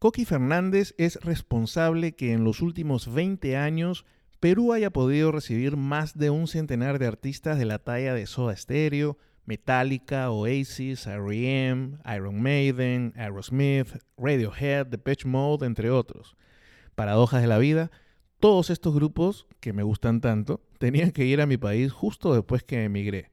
Coqui Fernández es responsable que en los últimos 20 años Perú haya podido recibir más de un centenar de artistas de la talla de Soda Stereo, Metallica, Oasis, R.E.M., Iron Maiden, Aerosmith, Radiohead, Depeche Mode, entre otros. Paradojas de la vida, todos estos grupos, que me gustan tanto, tenían que ir a mi país justo después que emigré.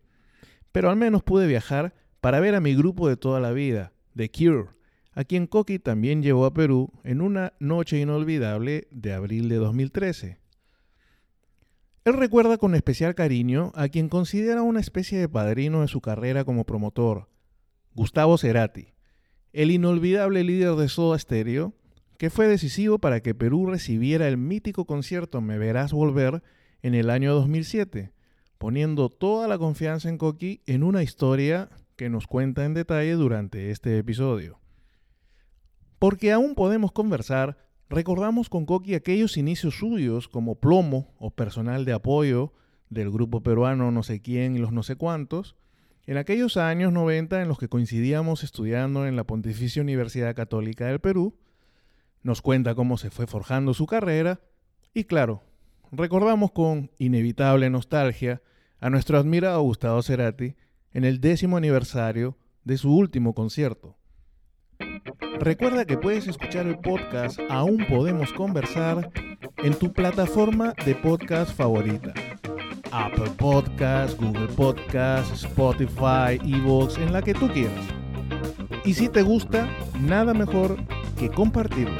Pero al menos pude viajar para ver a mi grupo de toda la vida, The Cure, a quien Coqui también llevó a Perú en una noche inolvidable de abril de 2013. Él recuerda con especial cariño a quien considera una especie de padrino de su carrera como promotor, Gustavo Cerati, el inolvidable líder de Soda Stereo, que fue decisivo para que Perú recibiera el mítico concierto Me Verás Volver en el año 2007, poniendo toda la confianza en Coqui en una historia que nos cuenta en detalle durante este episodio. Porque aún podemos conversar, recordamos con Coqui aquellos inicios suyos como plomo o personal de apoyo del grupo peruano no sé quién y los no sé cuántos, en aquellos años 90 en los que coincidíamos estudiando en la Pontificia Universidad Católica del Perú, nos cuenta cómo se fue forjando su carrera y claro, recordamos con inevitable nostalgia a nuestro admirado Gustavo Cerati en el décimo aniversario de su último concierto. Recuerda que puedes escuchar el podcast Aún Podemos Conversar en tu plataforma de podcast favorita. Apple Podcasts, Google Podcasts, Spotify, Evox, en la que tú quieras. Y si te gusta, nada mejor que compartirlo.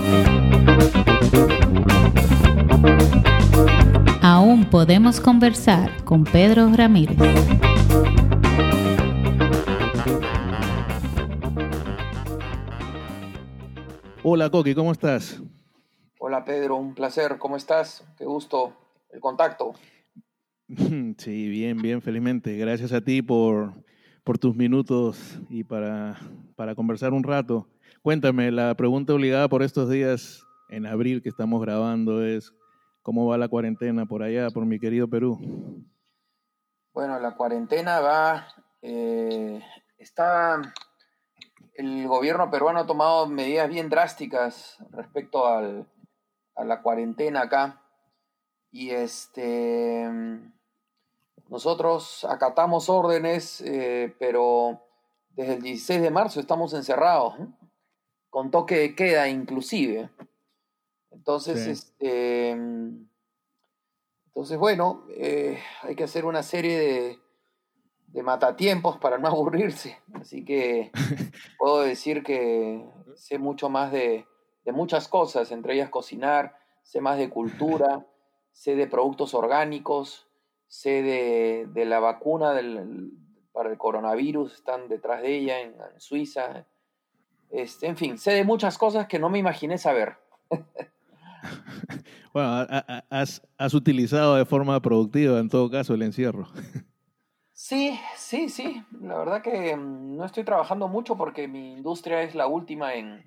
Aún podemos conversar con Pedro Ramírez. Hola Coqui, ¿cómo estás? Hola Pedro, un placer, ¿cómo estás? Qué gusto el contacto. Sí, bien, bien, felizmente. Gracias a ti por, por tus minutos y para, para conversar un rato. Cuéntame, la pregunta obligada por estos días en abril que estamos grabando es, ¿cómo va la cuarentena por allá, por mi querido Perú? Bueno, la cuarentena va, eh, está, el gobierno peruano ha tomado medidas bien drásticas respecto al, a la cuarentena acá. Y este, nosotros acatamos órdenes, eh, pero desde el 16 de marzo estamos encerrados con toque de queda inclusive. Entonces, este, entonces bueno, eh, hay que hacer una serie de, de matatiempos para no aburrirse. Así que puedo decir que sé mucho más de, de muchas cosas, entre ellas cocinar, sé más de cultura, sé de productos orgánicos, sé de, de la vacuna del, para el coronavirus, están detrás de ella en, en Suiza, este, en fin, sé de muchas cosas que no me imaginé saber. bueno, has, has, utilizado de forma productiva en todo caso el encierro. Sí, sí, sí. La verdad que mm, no estoy trabajando mucho porque mi industria es la última en,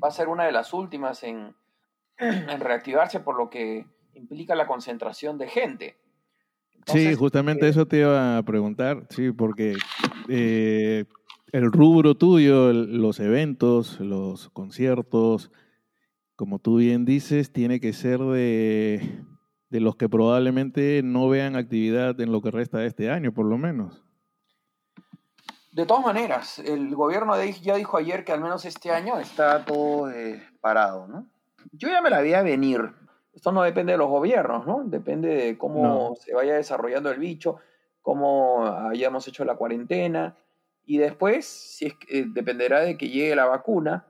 va a ser una de las últimas en, en reactivarse por lo que implica la concentración de gente. Entonces, sí, justamente eh, eso te iba a preguntar, sí, porque eh, el rubro tuyo, los eventos, los conciertos, como tú bien dices, tiene que ser de, de, los que probablemente no vean actividad en lo que resta de este año, por lo menos. De todas maneras, el gobierno ya dijo ayer que al menos este año está todo eh, parado, ¿no? Yo ya me la veía venir. Esto no depende de los gobiernos, ¿no? Depende de cómo no. se vaya desarrollando el bicho, cómo hayamos hecho la cuarentena y después, si es, eh, dependerá de que llegue la vacuna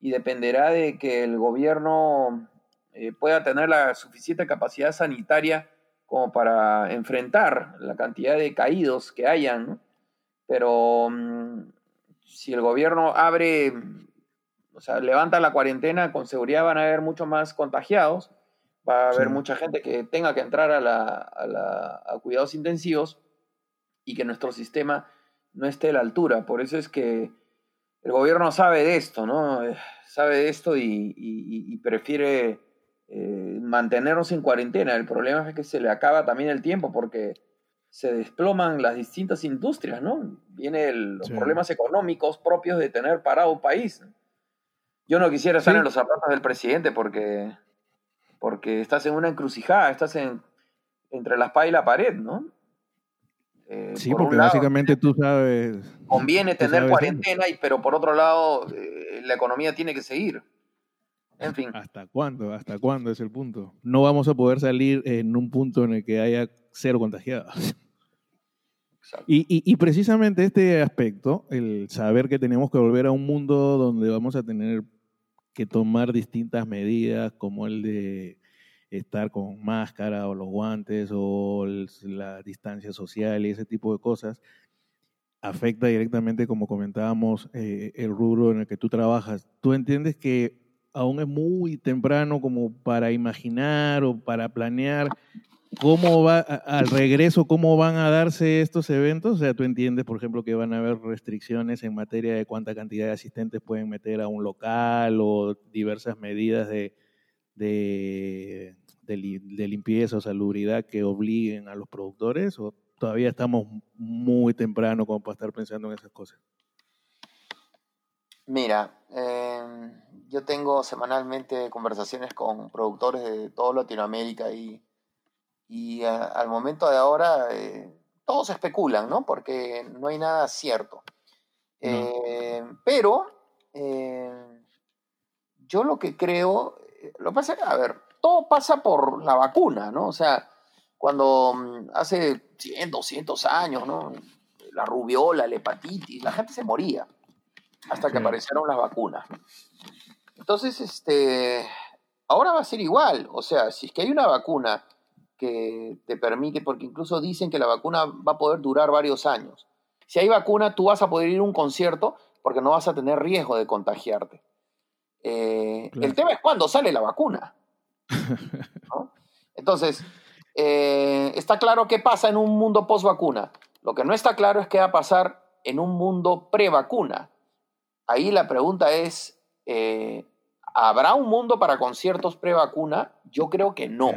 y dependerá de que el gobierno eh, pueda tener la suficiente capacidad sanitaria como para enfrentar la cantidad de caídos que hayan. ¿no? Pero um, si el gobierno abre, o sea, levanta la cuarentena, con seguridad van a haber mucho más contagiados, va a haber sí. mucha gente que tenga que entrar a, la, a, la, a cuidados intensivos y que nuestro sistema no esté a la altura. Por eso es que el gobierno sabe de esto, ¿no? Eh, sabe de esto y, y, y prefiere eh, mantenernos en cuarentena. El problema es que se le acaba también el tiempo porque se desploman las distintas industrias, ¿no? Vienen los sí. problemas económicos propios de tener parado un país. Yo no quisiera estar en los zapatos del presidente porque, porque estás en una encrucijada, estás en, entre la espada y la pared, ¿no? Eh, sí, porque básicamente tú sabes... Conviene tener cuarentena, y, pero por otro lado, eh, la economía tiene que seguir. En fin. ¿Hasta cuándo? ¿Hasta cuándo es el punto? No vamos a poder salir en un punto en el que haya cero contagiados. Y, y, precisamente este aspecto, el saber que tenemos que volver a un mundo donde vamos a tener que tomar distintas medidas, como el de estar con máscara o los guantes o la distancia social y ese tipo de cosas, afecta directamente, como comentábamos, eh, el rubro en el que tú trabajas. ¿Tú entiendes que aún es muy temprano como para imaginar o para planear cómo va al regreso, cómo van a darse estos eventos. O sea, tú entiendes, por ejemplo, que van a haber restricciones en materia de cuánta cantidad de asistentes pueden meter a un local o diversas medidas de, de, de, limpieza o salubridad que obliguen a los productores. ¿O todavía estamos muy temprano como para estar pensando en esas cosas? Mira, em, yo tengo semanalmente conversaciones con productores de toda Latinoamérica y y al momento de ahora eh, todos especulan, ¿no? Porque no hay nada cierto. Eh, pero eh, yo lo que creo, lo que pasa es, a ver, todo pasa por la vacuna, ¿no? O sea, cuando mm, hace 100, 200 años, ¿no? La rubiola, la hepatitis, la gente se moría hasta que aparecieron las vacunas. Entonces, este, ahora va a ser igual. O sea, si es que hay una vacuna que te permite, porque incluso dicen que la vacuna va a poder durar varios años. Si hay vacuna, tú vas a poder ir a un concierto porque no vas a tener riesgo de contagiarte. Eh, el tema es cuándo sale la vacuna. Entonces, eh, está claro qué pasa en un mundo post vacuna. Lo que no está claro es qué va a pasar en un mundo pre-vacuna. Ahí la pregunta es, eh, ¿habrá un mundo para conciertos pre-vacuna? Yo creo que no.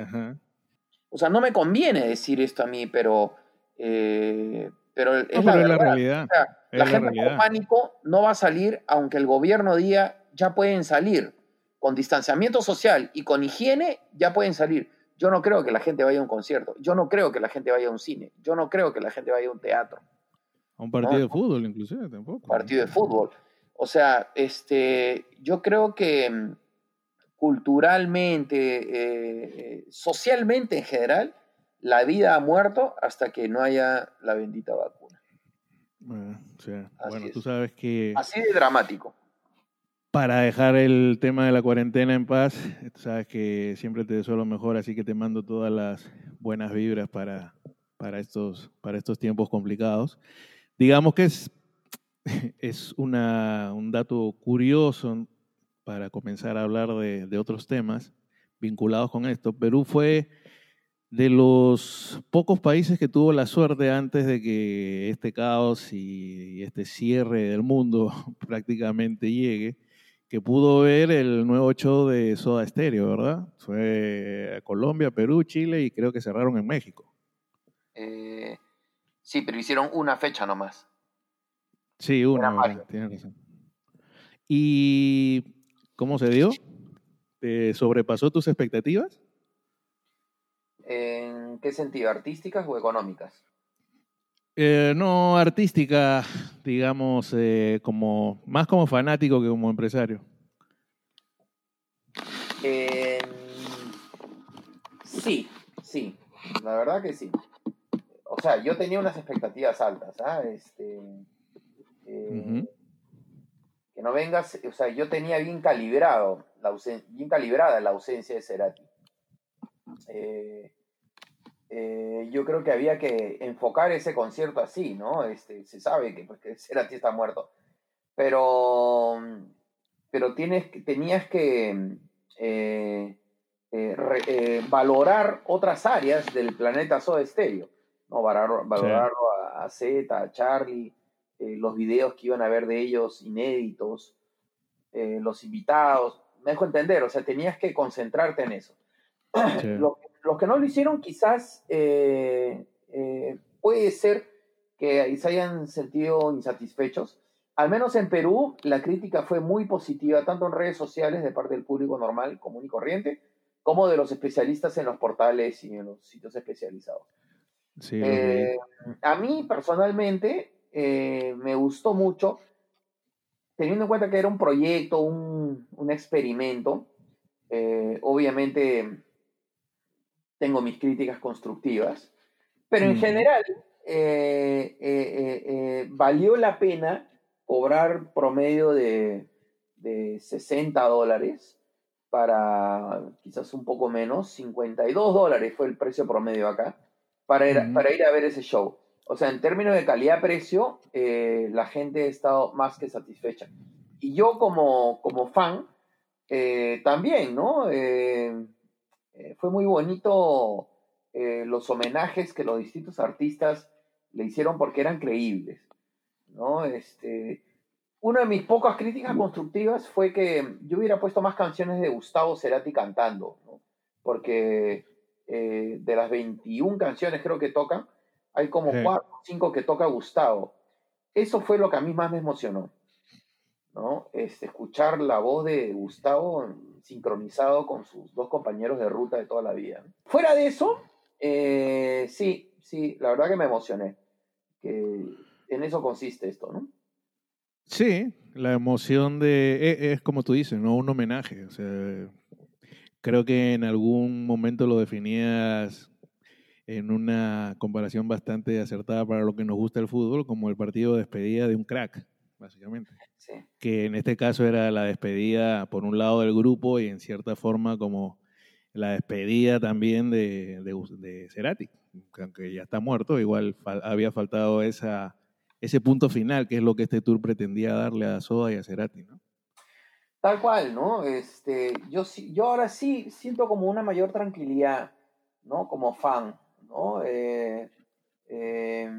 O sea, no me conviene decir esto a mí, pero, eh, pero es, la, realidad. la gente con pánico no va a salir aunque el gobierno diga ya pueden salir. Con distanciamiento social y con higiene ya pueden salir. Yo no creo que la gente vaya a un concierto. Yo no creo que la gente vaya a un cine. Yo no creo que la gente vaya a un teatro. A un partido de fútbol, inclusive, tampoco. Partido de fútbol. O sea, este, yo creo que mm, culturalmente, eh, eh, socialmente en general, la vida ha muerto hasta que no haya la bendita vacuna. Bueno, tú sabes que... Así de dramático. Para dejar el tema de la cuarentena en paz, tú sabes que siempre te deseo lo mejor, así que te mando todas las buenas vibras para, para, estos, para estos tiempos complicados. Digamos que es, es una, un dato curioso para comenzar a hablar de, otros temas vinculados con esto. Perú fue de los pocos países que tuvo la suerte antes de que este caos y este cierre del mundo prácticamente llegue, que pudo ver el nuevo show de Soda Stereo, ¿verdad? Fue Colombia, Perú, Chile y creo que cerraron en México. Eh, sí, pero hicieron una fecha nomás. Sí, una, tienes razón. Y ¿Cómo se dio? ¿Te sobrepasó tus expectativas? ¿En qué sentido? ¿Artísticas o económicas? Eh, no, artística, digamos, eh, como más como fanático que como empresario. sí, sí, la verdad que sí. O sea, yo tenía unas expectativas altas, ¿ah? Este, eh, que no vengas, o sea, yo tenía bien calibrado, la bien calibrada la ausencia de Cerati. Eh, eh, yo creo que había que enfocar ese concierto así, ¿no? Este, se sabe que, pues, Cerati está muerto, pero, pero tienes, tenías que eh, valorar otras áreas del planeta Soda Stereo, ¿no? valorarlo a, a Z, a Charlie, eh, los videos que iban a ver de ellos inéditos, eh, los invitados. Me dejo entender, o sea, tenías que concentrarte en eso. Los, que no lo hicieron quizás eh, puede ser que se hayan sentido insatisfechos, al menos en Perú, la crítica fue muy positiva, tanto en redes sociales de parte del público normal, común y corriente, como de los especialistas en los portales y en los sitios especializados. Eh, a mí personalmente eh, me gustó mucho, teniendo en cuenta que era un proyecto, un, experimento. Eh, obviamente tengo mis críticas constructivas, pero en general valió la pena cobrar promedio de, de 60 dólares para quizás un poco menos, 52 dólares fue el precio promedio acá, para ir, para ir a ver ese show. O sea, en términos de calidad-precio, eh, la gente ha estado más que satisfecha. Y yo como, como fan, eh, también, ¿no? Eh, fue muy bonito los homenajes que los distintos artistas le hicieron porque eran creíbles. ¿no? Este, una de mis pocas críticas constructivas fue que yo hubiera puesto más canciones de Gustavo Cerati cantando, porque eh, de las 21 canciones creo que tocan, hay como 4 o 5 que toca Gustavo. Eso fue lo que a mí más me emocionó, ¿no? Este, escuchar la voz de Gustavo sincronizado con sus dos compañeros de ruta de toda la vida. Fuera de eso, eh, sí, sí, la verdad que me emocioné. Que en eso consiste esto, ¿no? Sí, la emoción de, e, es, como tú dices, ¿no? Un homenaje. O sea, creo que en algún momento lo definías en una comparación bastante acertada para lo que nos gusta el fútbol, como el partido de despedida de un crack, básicamente. Sí. Que en este caso era la despedida, por un lado, del grupo y en cierta forma como la despedida también de, de, de Cerati, aunque ya está muerto, igual había faltado esa ese punto final, que es lo que este tour pretendía darle a Soda y a Cerati, ¿no? Tal cual, ¿no? Este, yo, yo ahora sí siento como una mayor tranquilidad, ¿no? Como fan, ¿no? Eh, eh,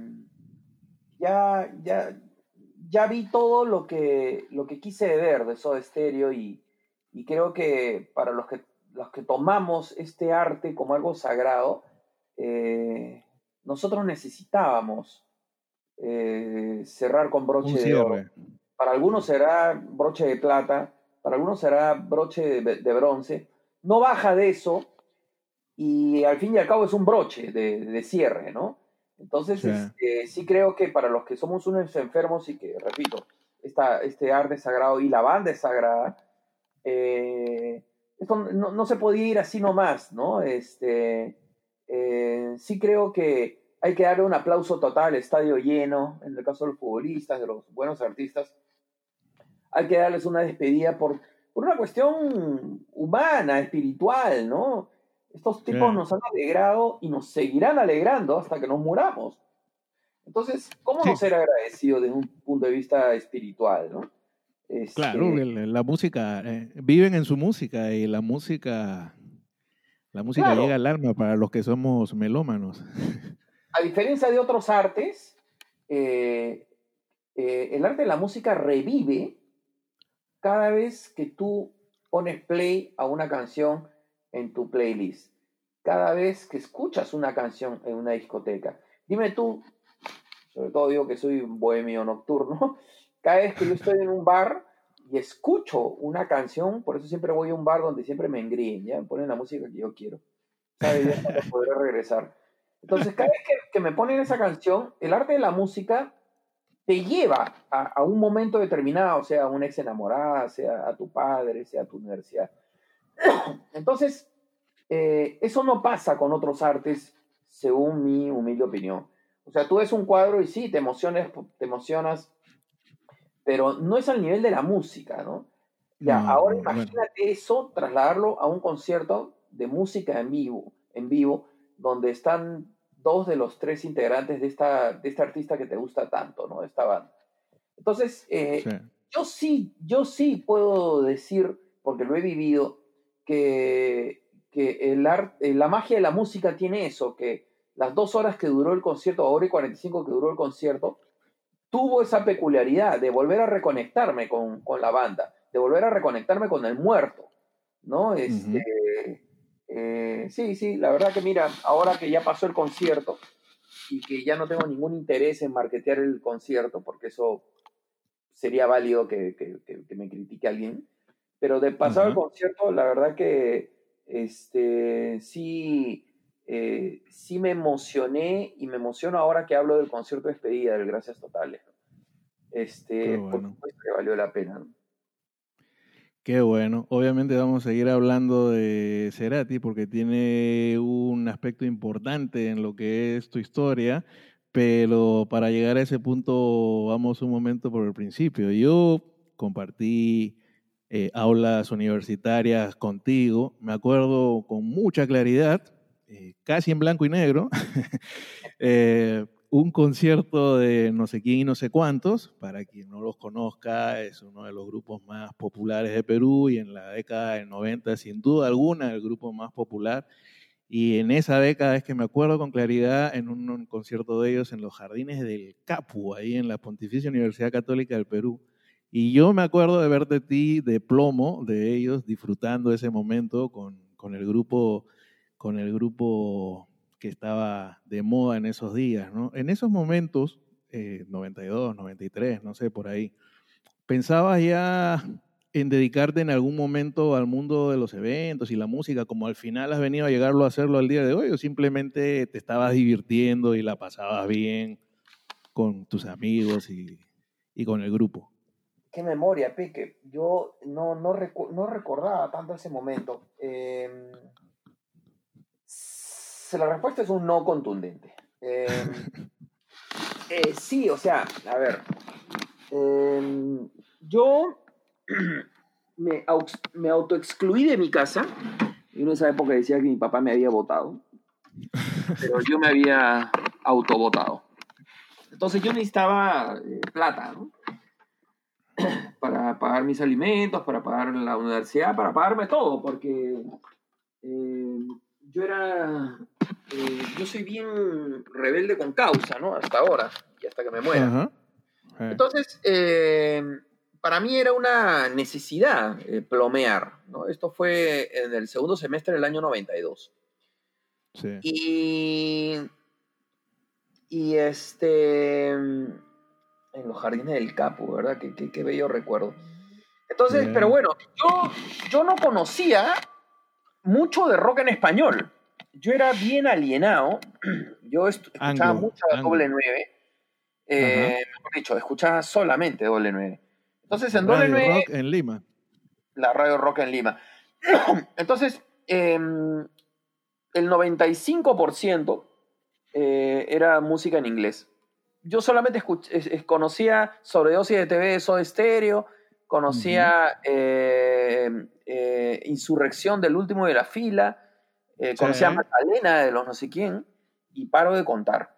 ya, ya, ya vi todo lo que, lo que quise ver de Soda Stereo y, y creo que para los que, los que tomamos este arte como algo sagrado, eh, nosotros necesitábamos eh, cerrar con broche de oro. Para algunos será broche de plata, para algunos será broche de, bronce. No baja de eso y al fin y al cabo es un broche de, cierre, ¿no? Entonces, sí. Este, sí creo que para los que somos unos enfermos y que, repito, esta, este arte sagrado y la banda es sagrada, eh, esto no, se podía ir así nomás, ¿no? Este, eh, sí creo que hay que darle un aplauso total, estadio lleno, en el caso de los futbolistas, de los buenos artistas. Hay que darles una despedida por, por una cuestión humana, espiritual, ¿no? Estos tipos nos han alegrado y nos seguirán alegrando hasta que nos muramos. Entonces, ¿cómo no ser agradecido desde un punto de vista espiritual, ¿no? Este, claro, la música, eh, viven en su música y la música, la música llega al alma para los que somos melómanos. a diferencia de otros artes, eh, eh, el arte de la música revive cada vez que tú pones play a una canción en tu playlist, cada vez que escuchas una canción en una discoteca. Dime tú, sobre todo digo que soy un bohemio nocturno, cada vez que yo estoy en un bar y escucho una canción, por eso siempre voy a un bar donde siempre me engríen, ya me ponen la música que yo quiero. ¿Sabes? Ya podré regresar. Entonces, cada vez que, me ponen esa canción, el arte de la música te lleva a, un momento determinado, sea a una ex enamorada, sea a tu padre, sea a tu universidad. Entonces, eh, eso no pasa con otros artes, según mi humilde opinión. O sea, tú ves un cuadro y sí, te emocionas, te emocionas, pero no es al nivel de la música, ¿no? Ya, ahora imagínate eso, trasladarlo a un concierto de música en vivo, en vivo, donde están dos de los tres integrantes de esta, de esta artista que te gusta tanto, ¿no? Esta banda. Entonces, eh, yo sí, yo sí puedo decir, porque lo he vivido, que, que el arte, la magia de la música tiene eso, que las dos horas que duró el concierto, hora y 45 que duró el concierto, tuvo esa peculiaridad de volver a reconectarme con, con la banda, de volver a reconectarme con el muerto, ¿no? Este, eh, sí, sí, la verdad que mira, ahora que ya pasó el concierto y que ya no tengo ningún interés en marketear el concierto, porque eso sería válido que, me critique alguien. Pero de pasar al concierto, la verdad que este, sí, eh, sí me emocioné y me emociono ahora que hablo del concierto de despedida del Gracias Totales. Este, por supuesto que valió la pena. Qué bueno. Obviamente vamos a seguir hablando de Cerati porque tiene un aspecto importante en lo que es tu historia, pero para llegar a ese punto vamos un momento por el principio. Yo compartí eh, aulas universitarias contigo, me acuerdo con mucha claridad, eh, casi en blanco y negro, eh, un concierto de no sé quién y no sé cuántos, para quien no los conozca, es uno de los grupos más populares de Perú y en la década del 90, sin duda alguna, el grupo más popular. Y en esa década es que me acuerdo con claridad en un, concierto de ellos en los jardines del Capu, ahí en la Pontificia Universidad Católica del Perú. Y yo me acuerdo de ver de ti de plomo, de ellos, disfrutando ese momento con, con el grupo, con el grupo que estaba de moda en esos días, ¿no? En esos momentos, 92, eh, 93, no sé, por ahí, ¿pensabas ya en dedicarte en algún momento al mundo de los eventos y la música, como al final has venido a llegarlo a hacerlo al día de hoy, o simplemente te estabas divirtiendo y la pasabas bien con tus amigos y, con el grupo? Qué memoria, Pique. Yo no, no, no recordaba tanto ese momento. Eh, la respuesta es un no contundente. Em, eh, sí, o sea, a ver, em, yo me, me autoexcluí de mi casa. Y en esa época decía que mi papá me había votado, pero yo me había autovotado. Entonces yo necesitaba eh, plata, ¿no? Para pagar mis alimentos, para pagar la universidad, para pagarme todo, porque em, yo era eh, yo soy bien rebelde con causa, ¿no? Hasta ahora, y hasta que me muera. Entonces, eh, para mí era una necesidad eh, plomear, ¿no? Esto fue en el segundo semestre del año 92. Sí. Y, y este, en los jardines del Capo, ¿verdad? Qué, qué, bello recuerdo. Entonces, pero bueno, yo, yo no conocía mucho de rock en español yo era bien alienado. Yo escuchaba mucho a doble nueve. Eh, mejor dicho, escuchaba solamente doble nueve. Entonces en doble nueve. Rock en Lima. La radio rock en Lima. Entonces, em, el 95% eh, era música en inglés. Yo solamente conocía Sobredosis de TV, Soda Stereo, conocía eh, Insurrección del último de la fila, eh, conocía a Magdalena de los no sé quién, y paro de contar.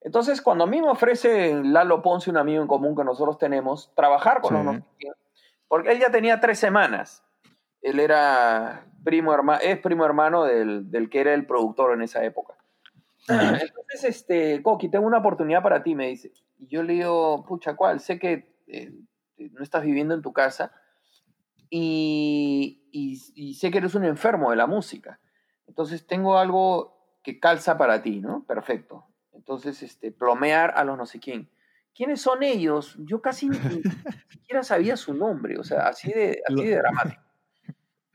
Entonces, cuando a mí me ofrece Lalo Ponce, un amigo en común que nosotros tenemos, trabajar con los no sé quién, porque él ya tenía tres semanas. Él era primo hermano, es primo hermano del, del, que era el productor en esa época. Entonces, este, Coqui, tengo una oportunidad para ti, me dice. Y yo le digo, pucha, ¿cuál? Sé que eh, no estás viviendo en tu casa y, y, sé que eres un enfermo de la música. Entonces tengo algo que calza para ti, ¿no? Perfecto. Entonces, este, plomear a los no sé quién. ¿Quiénes son ellos? Yo casi ni, siquiera sabía su nombre, o sea, así de, así de dramático.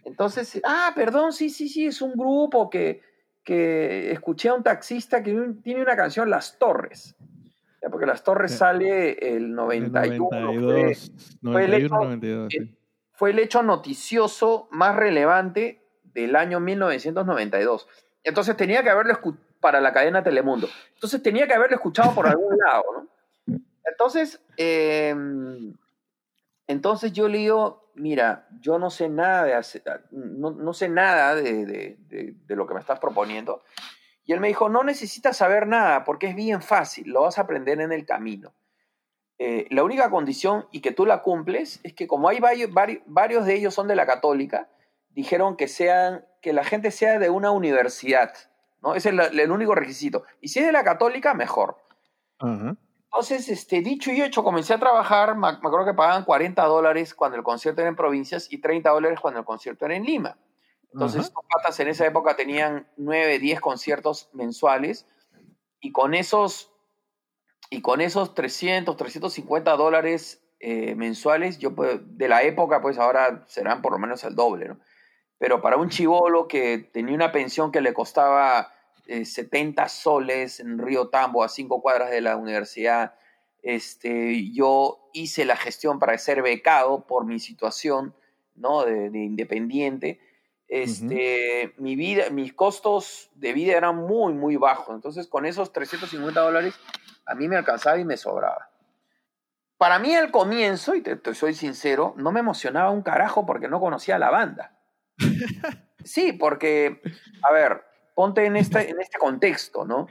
Entonces, ah, perdón, sí, sí, sí, es un grupo que, que escuché a un taxista que tiene una canción, Las Torres. Porque Las Torres sale el 91. fue, 92, fue el hecho noticioso más relevante del año 1992. Entonces tenía que haberlo escuchado para la cadena Telemundo. Entonces tenía que haberlo escuchado por algún lado, ¿no? Entonces, em, entonces yo le digo, mira, yo no sé nada de no, sé nada de, lo que me estás proponiendo. Y él me dijo, no necesitas saber nada porque es bien fácil, lo vas a aprender en el camino. Eh, la única condición y que tú la cumples es que como hay varios, varios de ellos son de la católica, dijeron que sean, que la gente sea de una universidad, ¿no? Ese es el, único requisito. Y si es de la católica, mejor. Entonces, este, dicho y hecho, comencé a trabajar, me, acuerdo que pagaban 40 dólares cuando el concierto era en provincias y 30 dólares cuando el concierto era en Lima. Entonces, estos patas en esa época tenían 9, 10 conciertos mensuales y con esos, y con esos 300, 350 dólares eh, mensuales, yo pues, de la época, pues ahora serán por lo menos el doble, ¿no? Pero para un chivolo que tenía una pensión que le costaba 70 eh, soles en Río Tambo, a cinco cuadras de la universidad, este, yo hice la gestión para ser becado por mi situación, ¿no? De, independiente. Este, mi vida, mis costos de vida eran muy, muy bajos. Entonces, con esos 350 dólares, a mí me alcanzaba y me sobraba. Para mí al comienzo, y te, soy sincero, no me emocionaba un carajo porque no conocía la banda. Sí, porque, a ver, ponte en este, en este contexto, ¿no?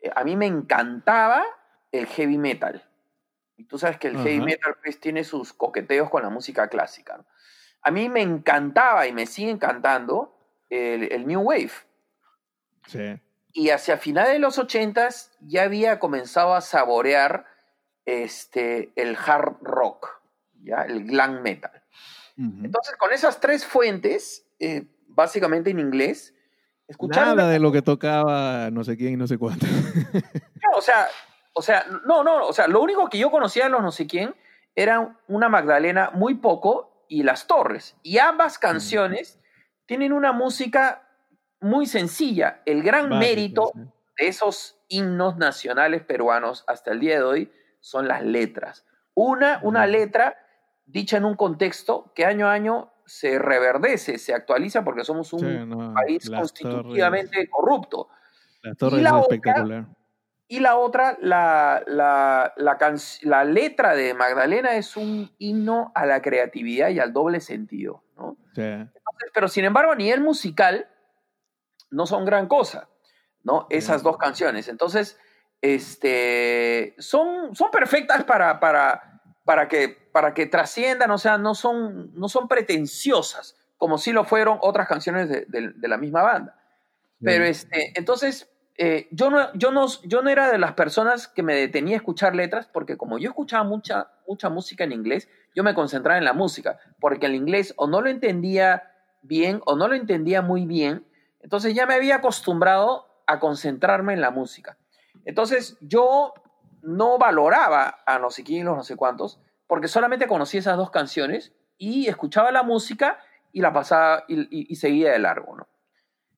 Eh, a mí me encantaba el heavy metal. Y tú sabes que el heavy metal pues, tiene sus coqueteos con la música clásica. A mí me encantaba y me sigue encantando el, el New Wave. Sí. Y hacia finales de los ochentas ya había comenzado a saborear este, el hard rock, ¿ya? el glam metal. Entonces, con esas tres fuentes, eh, básicamente en inglés, escuchar... Nada de lo que tocaba no sé quién y no sé cuánto. o sea, o sea, no, no, o sea, lo único que yo conocía de los no sé quién era una Magdalena muy poco y Las Torres. Y ambas canciones tienen una música muy sencilla. El gran mérito de esos himnos nacionales peruanos hasta el día de hoy son las letras. Una, una letra dicha en un contexto que año a año se reverdece, se actualiza porque somos un país constitutivamente corrupto. La torre y la espectacular. y la otra, la, la, la, letra de Magdalena es un himno a la creatividad y al doble sentido. ¿no? pero sin embargo, a nivel musical, no son gran cosa, ¿no? Esas dos canciones. Entonces, este, son, son perfectas para, para, para, que, para que trasciendan, o sea, no son, no son pretenciosas, como si lo fueron otras canciones de, de, la misma banda. Pero este, entonces, eh, yo, no, yo, no, yo no era de las personas que me detenía a escuchar letras, porque como yo escuchaba mucha, mucha música en inglés, yo me concentraba en la música, porque el inglés o no lo entendía bien o no lo entendía muy bien, entonces ya me había acostumbrado a concentrarme en la música. Entonces yo no valoraba a no sé quién y los no sé cuántos, porque solamente conocía esas dos canciones y escuchaba la música y la pasaba y, seguía de largo, ¿no?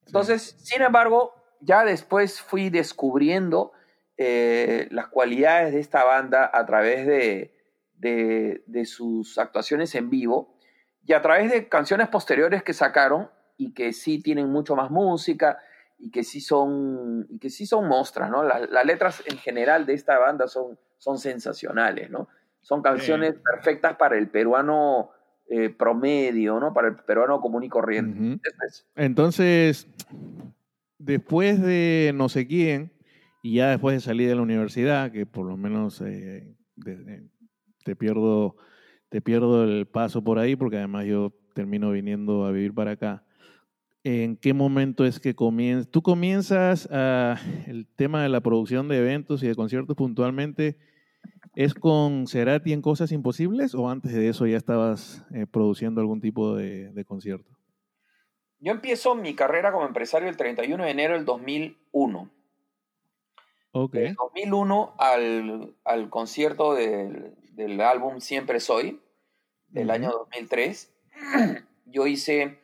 Entonces, sin embargo, ya después fui descubriendo eh, las cualidades de esta banda a través de, de, sus actuaciones en vivo y a través de canciones posteriores que sacaron y que sí tienen mucho más música y que sí son, y que sí son mostras, ¿no? Las, letras en general de esta banda son, son sensacionales, ¿no? Son canciones perfectas para el peruano eh, promedio, ¿no? Para el peruano común y corriente. Entonces, después de no sé quién, y ya después de salir de la universidad, que por lo menos eh, te, pierdo, te pierdo el paso por ahí, porque además yo termino viniendo a vivir para acá en qué momento es que comienzas. Tú comienzas el tema de la producción de eventos y de conciertos puntualmente. ¿Es con Cerati en Cosas Imposibles o antes de eso ya estabas eh, produciendo algún tipo de, concierto? Yo empiezo mi carrera como empresario el 31 de enero del 2001. Ok. Del 2001 al, al concierto del, del, álbum Siempre Soy, del año 2003, yo hice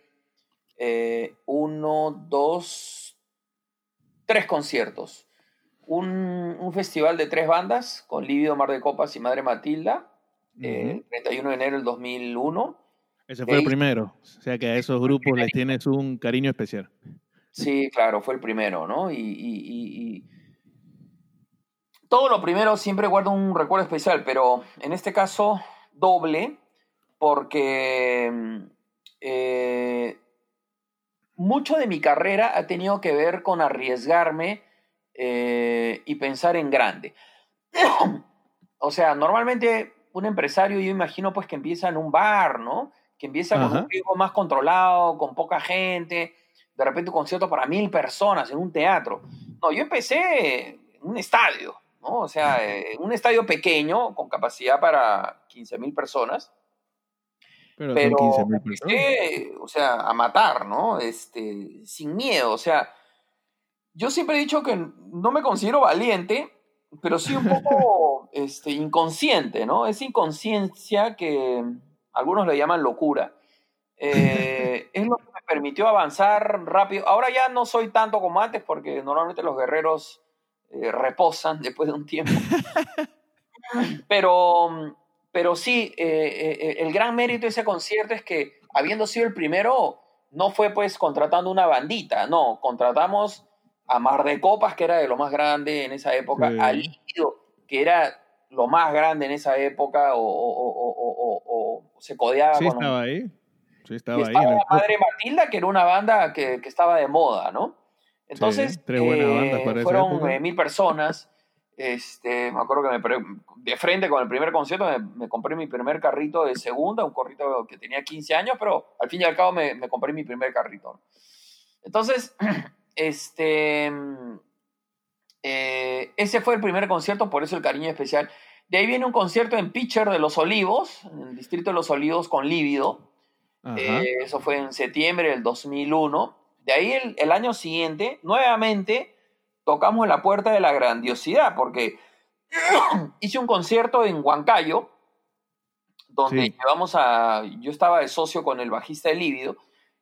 eh, uno, dos, tres conciertos. Un, festival de tres bandas con Lívido Mar de Copas y Madre Matilda, el 31 de enero del 2001. Ese fue el primero, o sea que a esos grupos les tienes un cariño especial. Sí, claro, fue el primero, ¿no? Y, todo lo primero siempre guardo un recuerdo especial, pero en este caso doble, porque eh, mucho de mi carrera ha tenido que ver con arriesgarme eh, y pensar en grande. o sea, normalmente un empresario, yo imagino pues que empieza en un bar, ¿no? Que empieza con un riesgo más controlado, con poca gente, de repente un concierto para mil personas en un teatro. No, yo empecé en un estadio, ¿no? O sea, eh, un estadio pequeño con capacidad para 15 mil personas pero, o sea, a matar, ¿no? Este, sin miedo, o sea, yo siempre he dicho que no me considero valiente, pero sí un poco este, inconsciente, ¿no? Es inconsciencia que algunos le llaman locura. Eh, es lo que me permitió avanzar rápido. Ahora ya no soy tanto como antes porque normalmente los guerreros eh, reposan después de un tiempo. Pero, pero sí, eh, el gran mérito de ese concierto es que habiendo sido el primero, no fue pues contratando una bandita, no, contratamos a Mar de Copas, que era de lo más grande en esa época, a Líquido, que era lo más grande en esa época, o, se codeaba sí, Estaba ahí. Sí, estaba, ahí. Estaba la Madre Matilda, que era una banda que, estaba de moda, ¿no? Entonces, eh, fueron eh, mil personas. Este, me acuerdo que me, de frente con el primer concierto me, compré mi primer carrito de segunda, un carrito que tenía 15 años, pero al fin y al cabo me, me compré mi primer carrito. Entonces, este, eh, ese fue el primer concierto, por eso el cariño especial. De ahí viene un concierto en Pitcher de Los Olivos, en el distrito de Los Olivos con Lívido. Eh, eso fue en septiembre del 2001. De ahí el, el, año siguiente, nuevamente, tocamos en la puerta de la grandiosidad, porque hice un concierto en Huancayo, donde llevamos a. Yo estaba de socio con el bajista de Lívido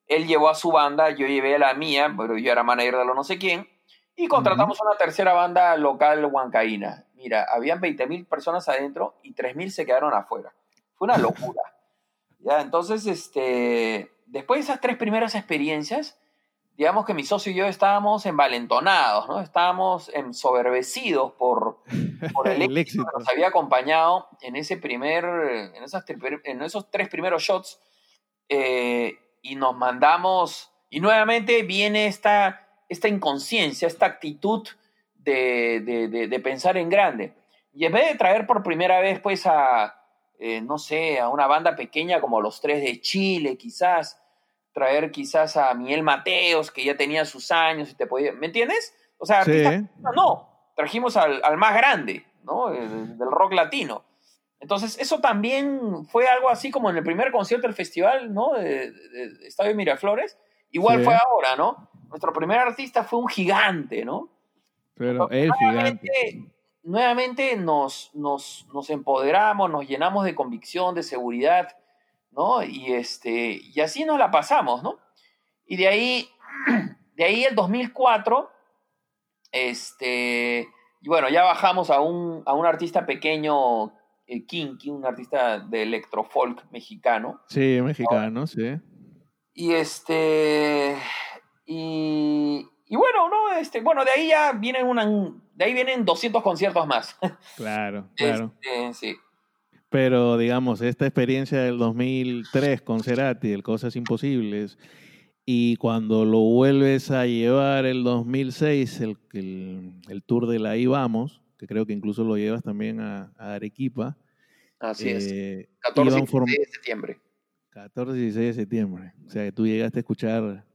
él llevó a su banda, yo llevé a la mía, pero yo era manager de lo no sé quién, y contratamos una tercera banda local huancaína. Mira, habían 20.000 personas adentro y 3.000 se quedaron afuera. Fue una locura. ¿Ya? Entonces, este, después de esas tres primeras experiencias, digamos que mi socio y yo estábamos envalentonados, ¿no? Estábamos ensoberbecidos por, por el, éxito que nos había acompañado en ese primer, en, esas, en esos tres primeros shots. Eh, y nos mandamos, y nuevamente viene esta, esta inconsciencia, esta actitud de, pensar en grande. Y en vez de traer por primera vez, pues, a, eh, no sé, a una banda pequeña como los tres de Chile, quizás, traer quizás a Miguel Mateos, que ya tenía sus años y te podía, ¿me entiendes? O sea, no, trajimos al, más grande, ¿no? del rock latino. Entonces, eso también fue algo así como en el primer concierto del festival, ¿no? De, Estadio Miraflores. Igual fue ahora, ¿no? Nuestro primer artista fue un gigante, ¿no? Pero el gigante. Nuevamente nos, nos, nos, empoderamos, nos llenamos de convicción, de seguridad, ¿no? Y, este, y así nos la pasamos, ¿no? Y de ahí, de ahí el 2004, este, y bueno, ya bajamos a un, a un artista pequeño eh, Kinky, un artista de electrofolk mexicano. Sí, mexicano, sí. Y este. Y, y, bueno, ¿no? Este, bueno, de ahí ya vienen una, de ahí vienen 200 conciertos más. Claro, claro. Este, sí. Pero digamos, esta experiencia del 2003 con Cerati, el Cosas Imposibles, y cuando lo vuelves a llevar el 2006, el, el, el tour de la IVAMOS, que creo que incluso lo llevas también a, Arequipa. Así es. 14 eh, y de septiembre. 14 y 16 de septiembre. O sea, que tú llegaste a escuchar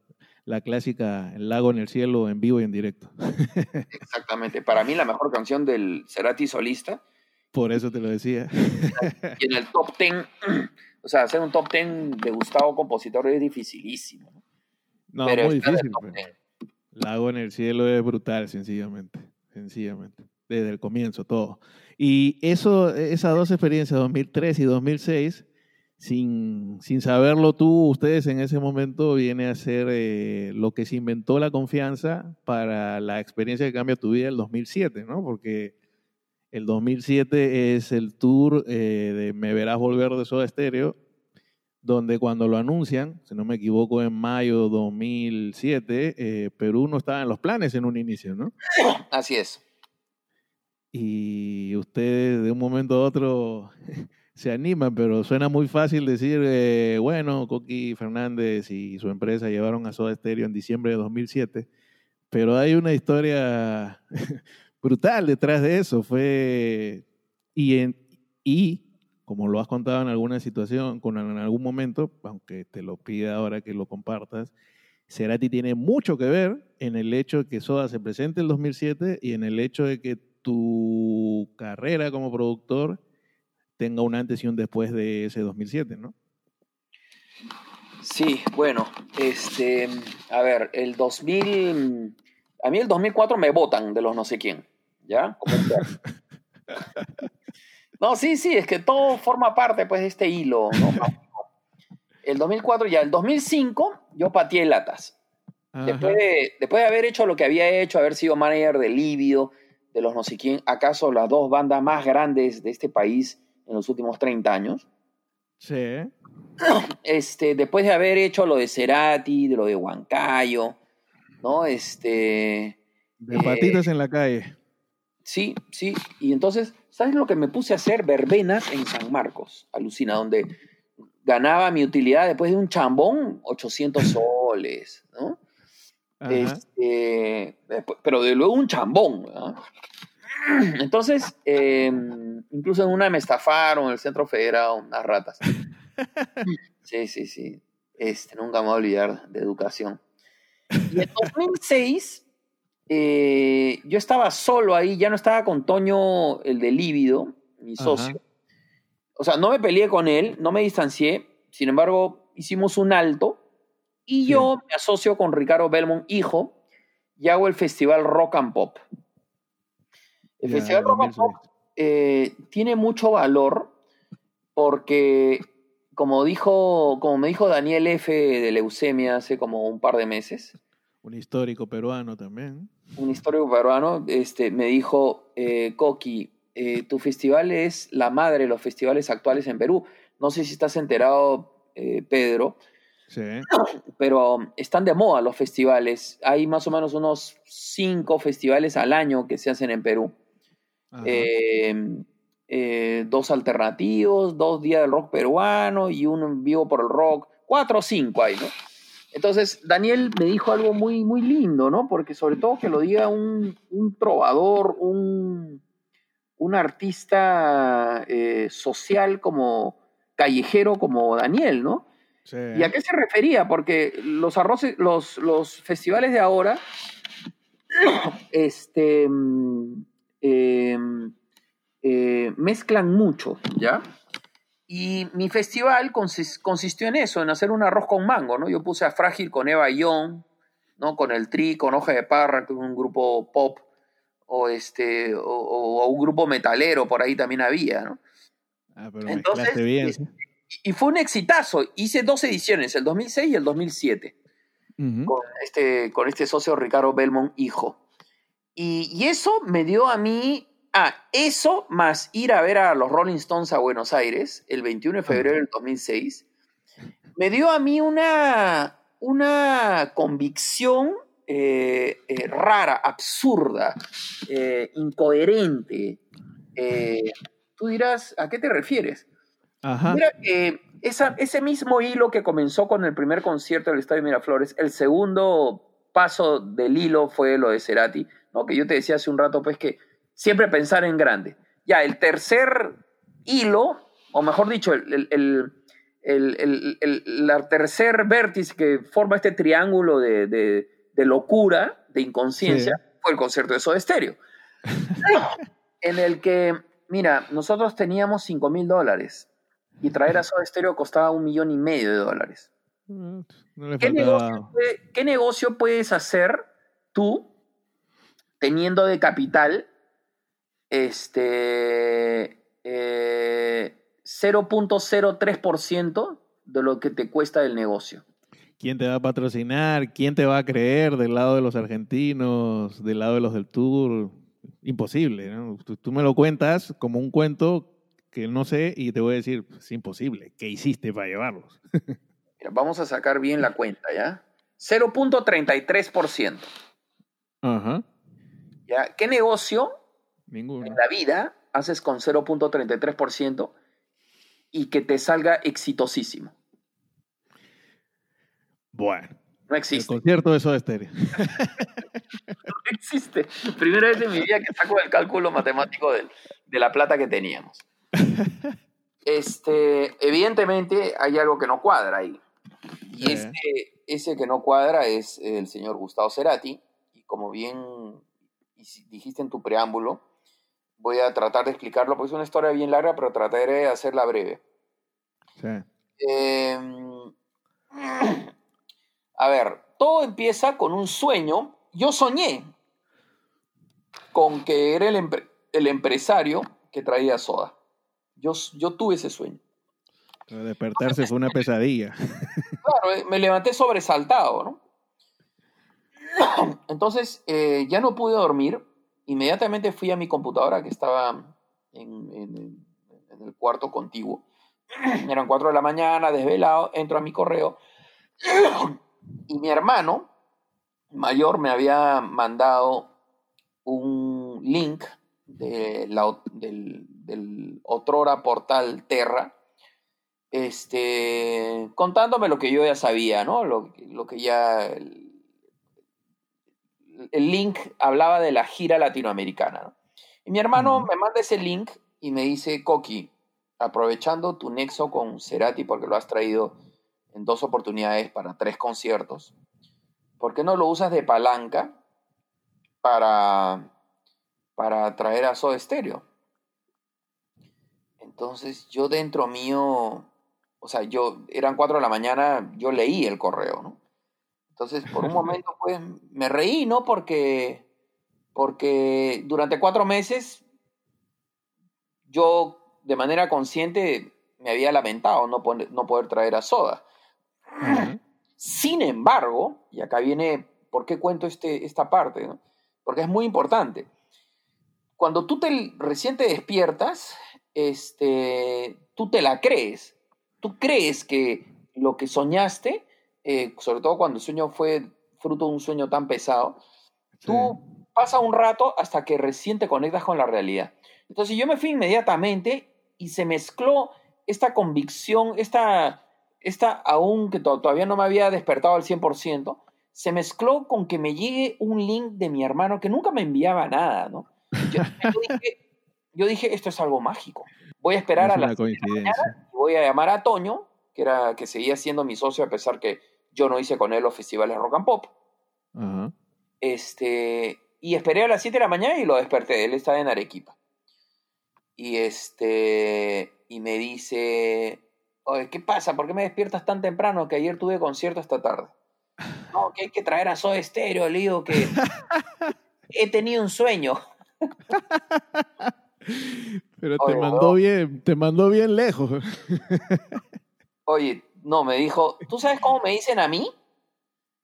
la clásica El lago en el cielo en vivo y en directo. Exactamente. Para mí la mejor canción del Cerati solista. Por eso te lo decía. Y en el top 10, o sea, hacer un top 10 de Gustavo compositor es dificilísimo. No, Pero muy difícil. Lago en el cielo es brutal, sencillamente. Sencillamente desde el comienzo, todo. Y eso, esas dos experiencias, 2003 y 2006, sin, sin saberlo tú, ustedes en ese momento viene a ser eh, lo que se inventó la confianza para la experiencia que cambia tu vida el 2007, ¿no? Porque el 2007 es el tour eh, de Me Verás Volver de Soda Stereo, donde cuando lo anuncian, si no me equivoco, en mayo de 2007, eh, Perú no estaba en los planes en un inicio, ¿no? Así es y ustedes de un momento a otro se animan, pero suena muy fácil decir, eh, bueno, Coqui Fernández y su empresa llevaron a Soda Stereo en diciembre de 2007, pero hay una historia brutal detrás de eso, fue, y, en, y como lo has contado en alguna situación, con, en algún momento, aunque te lo pida ahora que lo compartas, Cerati tiene mucho que ver en el hecho de que Soda se presente en el 2007 y en el hecho de que tu carrera como productor tenga un antes y un después de ese 2007, ¿no? Sí, bueno, este, a ver, el 2000, a mí el 2004 me votan de los no sé quién, ¿ya? No, sí, sí, es que todo forma parte pues de este hilo, ¿no? El 2004 ya, el 2005 yo pateé latas. Después de, después de haber hecho lo que había hecho, haber sido manager de Lívido, de los no sé quién, acaso las dos bandas más grandes de este país en los últimos 30 años. Sí. Este, después de haber hecho lo de Cerati, de lo de Huancayo, ¿no? Este. De patitas en la calle. Sí, sí. Y entonces, ¿sabes lo que me puse a hacer? Verbenas en San Marcos, alucina, donde ganaba mi utilidad después de un chambón, 800 soles, ¿no? Este, pero de luego un chambón. Entonces, em, incluso en una me estafaron en el centro federal unas ratas. Sí, sí, sí. Este, nunca me voy a olvidar de educación. Y en 2006, eh, yo estaba solo ahí, ya no estaba con Toño, el de Lívido, mi socio. O sea, no me peleé con él, no me distancié, sin embargo, hicimos un alto y yo me asocio con Ricardo Belmont, hijo, y hago el festival Rock and Pop. El festival Rock and Pop eh, tiene mucho valor porque, como, dijo, como me dijo Daniel F. de Leucemia hace como un par de meses, un histórico peruano también. Un histórico peruano este, me dijo, eh, Coqui, eh, tu festival es la madre de los festivales actuales en Perú. No sé si estás enterado, Pedro, Sí. Pero están de moda los festivales. Hay más o menos unos cinco festivales al año que se hacen en Perú. Eh, eh, dos alternativos, dos días del rock peruano y uno en vivo por el rock. Cuatro o cinco hay, ¿no? Entonces, Daniel me dijo algo muy, muy lindo, ¿no? Porque sobre todo que lo diga un, trovador, un, un artista eh, social como callejero como Daniel, ¿no? ¿Y a qué se refería? Porque los arroces, los, los festivales de ahora, este, em, eh, mezclan mucho, ¿ya? Y mi festival consistió en eso, en hacer un arroz con mango, ¿no? Yo puse a Frágil con Eva Young, ¿no? Con el Tri, con Hoja de Parra, que es un grupo pop, o, este, o, un grupo metalero, por ahí también había, ¿no? Ah, pero Entonces, bien. Este, y fue un exitazo. Hice dos ediciones, el 2006 y el 2007, con, este, con este socio Ricardo Belmont, hijo. Y, eso me dio a mí, ah, eso más ir a ver a los Rolling Stones a Buenos Aires el 21 de febrero del 2006, me dio a mí una, una convicción eh, eh, rara, absurda, eh, incoherente. tú dirás, ¿a qué te refieres? Mira, ese mismo hilo que comenzó con el primer concierto del Estadio Miraflores, el segundo paso del hilo fue lo de Cerati, ¿no? que yo te decía hace un rato, pues que siempre pensar en grande. Ya, el tercer hilo, o mejor dicho, el, el, tercer vértice que forma este triángulo de, locura, de inconsciencia, fue el concierto de Soda Stereo. en el que, mira, nosotros teníamos 5 mil dólares y traer a Soda Stereo costaba un millón y medio de dólares. Mm, ¿Qué, negocio puedes hacer tú teniendo de capital este 0.03% eh, de lo que te cuesta el negocio? ¿Quién te va a patrocinar? ¿Quién te va a creer del lado de los argentinos, del lado de los del tour? Imposible, ¿no? tú me lo cuentas como un cuento que no sé y te voy a decir, es imposible. ¿Qué hiciste para llevarlos? Mira, vamos a sacar bien la cuenta, ¿ya? 0.33%. Ajá. ¿Ya? ¿Qué negocio Ninguno. en la vida haces con 0.33% y que te salga exitosísimo? Bueno. No existe. El concierto de Soda Estéreo. no existe. Primera vez en mi vida que saco el cálculo matemático de, de la plata que teníamos. Este, evidentemente hay algo que no cuadra ahí. Y este, ese que no cuadra es el señor Gustavo Cerati. Y como bien dijiste en tu preámbulo, voy a tratar de explicarlo, porque es una historia bien larga, pero trataré de hacerla breve. Em, a ver, todo empieza con un sueño. Yo soñé con que era el, el empresario que traía soda. Yo, yo tuve ese sueño. despertarse fue una pesadilla. Claro, eh, me levanté sobresaltado, ¿no? Entonces, eh, ya no pude dormir. Inmediatamente fui a mi computadora que estaba en, el cuarto contiguo. Eran cuatro de la mañana, desvelado, entro a mi correo. Y mi hermano mayor me había mandado un link del, del otrora portal Terra, este, contándome lo que yo ya sabía, ¿no? Lo, lo que ya... El, link hablaba de la gira latinoamericana, ¿no? Y mi hermano me manda ese link y me dice, Coqui, aprovechando tu nexo con Cerati, porque lo has traído en dos oportunidades para tres conciertos, ¿por qué no lo usas de palanca para, para traer a Soda Stereo? Entonces yo dentro mío, o sea, yo, eran cuatro de la mañana, yo leí el correo, ¿no? Entonces, por un momento, pues, me reí, ¿no? Porque, porque durante cuatro meses yo de manera consciente me había lamentado no, no poder traer a Soda. Sin embargo, y acá viene por qué cuento este, esta parte, ¿no? porque es muy importante. Cuando tú te, recién te despiertas, este, tú te la crees. Tú crees que lo que soñaste, eh, sobre todo cuando el sueño fue fruto de un sueño tan pesado, tú pasa un rato hasta que recién te conectas con la realidad. Entonces yo me fui inmediatamente y se mezcló esta convicción, esta, esta aún que todavía no me había despertado al 100%, se mezcló con que me llegue un link de mi hermano que nunca me enviaba nada, ¿no? Yo, dije, esto es algo mágico. Voy a esperar a la mañana voy a llamar a Toño, que, era, que seguía siendo mi socio a pesar que yo no hice con él los festivales rock and pop. Este, y esperé a las 7 de la mañana y lo desperté. Él estaba en Arequipa. Y este, y me dice, oye, ¿qué pasa? ¿Por qué me despiertas tan temprano que ayer tuve concierto esta tarde? No, que hay que traer a Soda Estéreo, le digo que he tenido un sueño. Pero te mandó bien, te mandó bien lejos. Oye, no, me dijo, ¿tú sabes cómo me dicen a mí?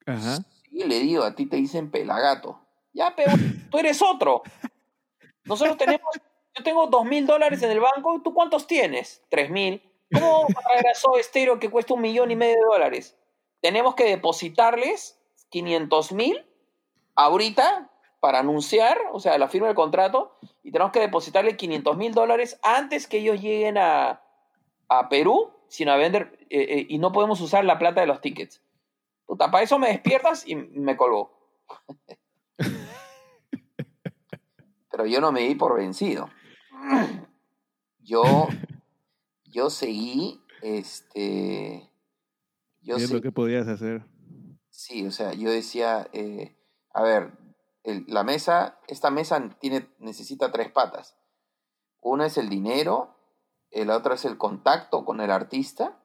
Ajá. Sí, le digo, a ti te dicen pelagato. Ya, pero tú eres otro. Nosotros tenemos, yo tengo dos mil dólares en el banco, ¿tú cuántos tienes? Tres mil. ¿Cómo vamos a traer a Soda que cuesta un millón y medio de dólares? Tenemos que depositarles 500 mil ahorita para anunciar, o sea, la firma del contrato, y tenemos que depositarle 500 mil dólares antes que ellos lleguen a, a Perú, sino a vender, eh, eh, y no podemos usar la plata de los tickets. Puta, para eso me despiertas y me colgó. Pero yo no me di por vencido. Yo yo seguí, este... Yo es lo que podías hacer. Sí, o sea, yo decía, eh, a ver, la mesa, esta mesa tiene, necesita tres patas. Una es el dinero, la otra es el contacto con el artista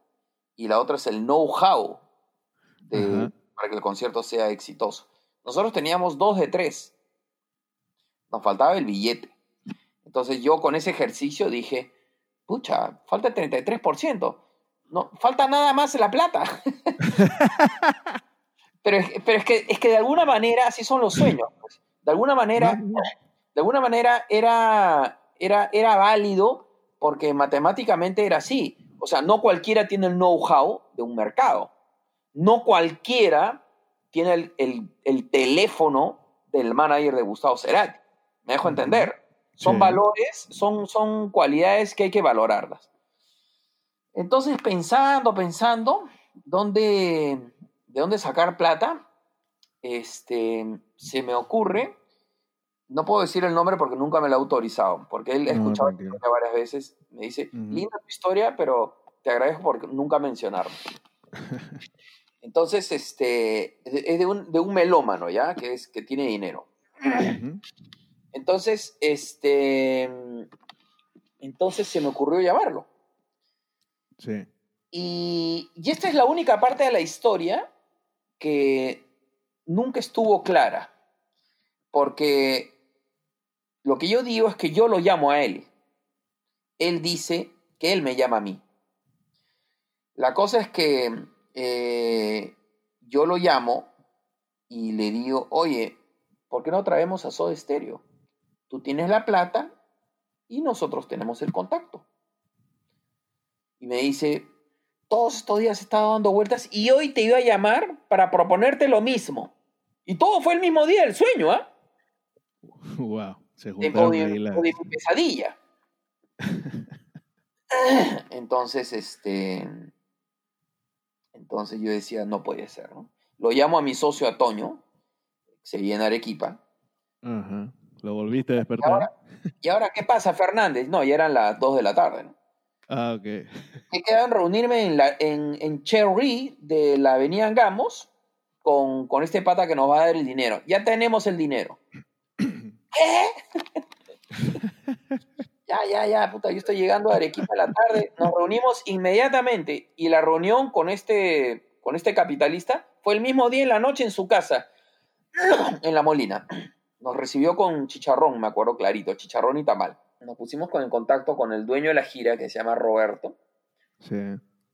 y la otra es el know-how para que el concierto sea exitoso. Nosotros teníamos dos de tres. Nos faltaba el billete. Entonces yo con ese ejercicio dije, pucha, falta el 33%. No, falta nada más la plata. pero, pero es, que, es que de alguna manera así son los sueños. Pues. De alguna manera, de alguna manera era, era, era válido porque matemáticamente era así. O sea, no cualquiera tiene el know-how de un mercado. No cualquiera tiene el, el, el, teléfono del manager de Gustavo Cerati. ¿Me dejo entender? Son valores, son, son cualidades que hay que valorarlas. Entonces, pensando, pensando, ¿dónde, ¿de dónde sacar plata? Este, se me ocurre, no puedo decir el nombre porque nunca me lo ha autorizado, porque él ha escuchado varias veces, me dice, linda tu historia, pero te agradezco por nunca mencionarlo. Entonces, este, es de un, de un melómano, ¿ya? Que, es, que tiene dinero. Entonces, este, entonces se me ocurrió llamarlo. Sí. Y, y esta es la única parte de la historia que nunca estuvo clara, porque lo que yo digo es que yo lo llamo a él. Él dice, que él me llama a mí. La cosa es que eh, yo lo llamo y le digo, oye, ¿por qué no traemos a Soda Stereo? Tú tienes la plata y nosotros tenemos el contacto. Y me dice, todos estos días he estado dando vueltas y hoy te iba a llamar para proponerte lo mismo. Y todo fue el mismo día del sueño, ¿ah? Wow, se de, juntaron de- pesadilla. Entonces, este. Entonces yo decía, no puede ser, ¿no? Lo llamo a mi socio a Toño, se viene a Arequipa. Ajá. Lo volviste a Y despertar. ahora, ¿Y ahora qué pasa, Fernández? No, ya eran las 2 de la tarde, ¿no? Ah, ok. Que quedan reunirme en, la, en, en Cherry de la Avenida Angamos con, con este pata que nos va a dar el dinero. Ya tenemos el dinero. ¿Qué? ya, ya, ya, puta, yo estoy llegando a Arequipa a la tarde. Nos reunimos inmediatamente y la reunión con este, con este capitalista fue el mismo día en la noche en su casa, en La Molina. Nos recibió con chicharrón, me acuerdo clarito, chicharrón y tamal. Nos pusimos con, en contacto con el dueño de la gira que se llama Roberto Sí.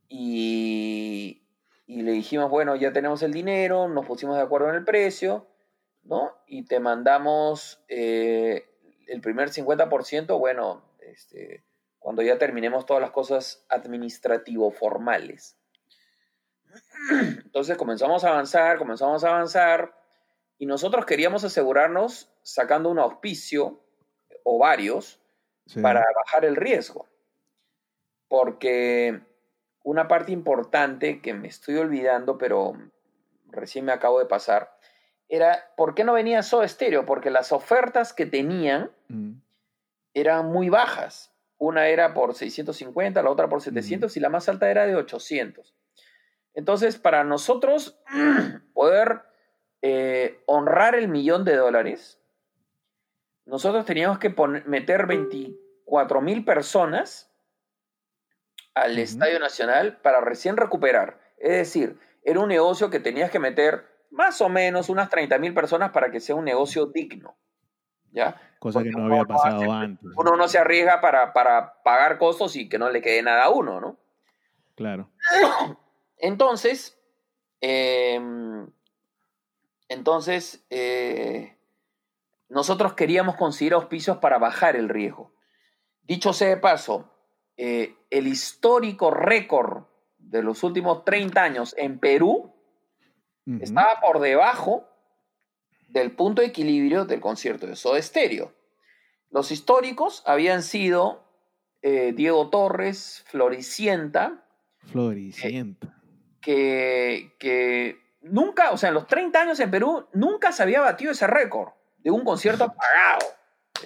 y, y le dijimos, bueno, ya tenemos el dinero, nos pusimos de acuerdo en el precio, ¿no? Y te mandamos eh, el primer 50%, bueno, este, cuando ya terminemos todas las cosas administrativo-formales. Entonces comenzamos a avanzar, comenzamos a avanzar, y nosotros queríamos asegurarnos sacando un auspicio o varios sí. para bajar el riesgo. Porque una parte importante que me estoy olvidando, pero recién me acabo de pasar, era ¿por qué no venía Soda Stereo? Porque las ofertas que tenían Mm. eran muy bajas. Una era por 650, la otra por 700 y la más alta era de 800. Entonces, para nosotros poder eh, honrar el millón de dólares, nosotros teníamos que meter 24 mil personas al. Estadio Nacional para recién recuperar. Es decir, era un negocio que tenías que meter más o menos unas 30 mil personas para que sea un negocio digno. ¿Ya? Cosa que no había pasado hace- antes. Uno no se arriesga para, para pagar costos y que no le quede nada a uno, ¿no? Claro. Entonces, eh, entonces eh, nosotros queríamos conseguir auspicios para bajar el riesgo. Dicho sea de paso, eh, el histórico récord de los últimos 30 años en Perú Estaba por debajo del punto de equilibrio del concierto de Soda Stereo. Los históricos habían sido eh, Diego Torres, Floricienta, Floricienta. que, que nunca, o sea, en los 30 años en Perú, nunca se había batido ese récord de un concierto pagado.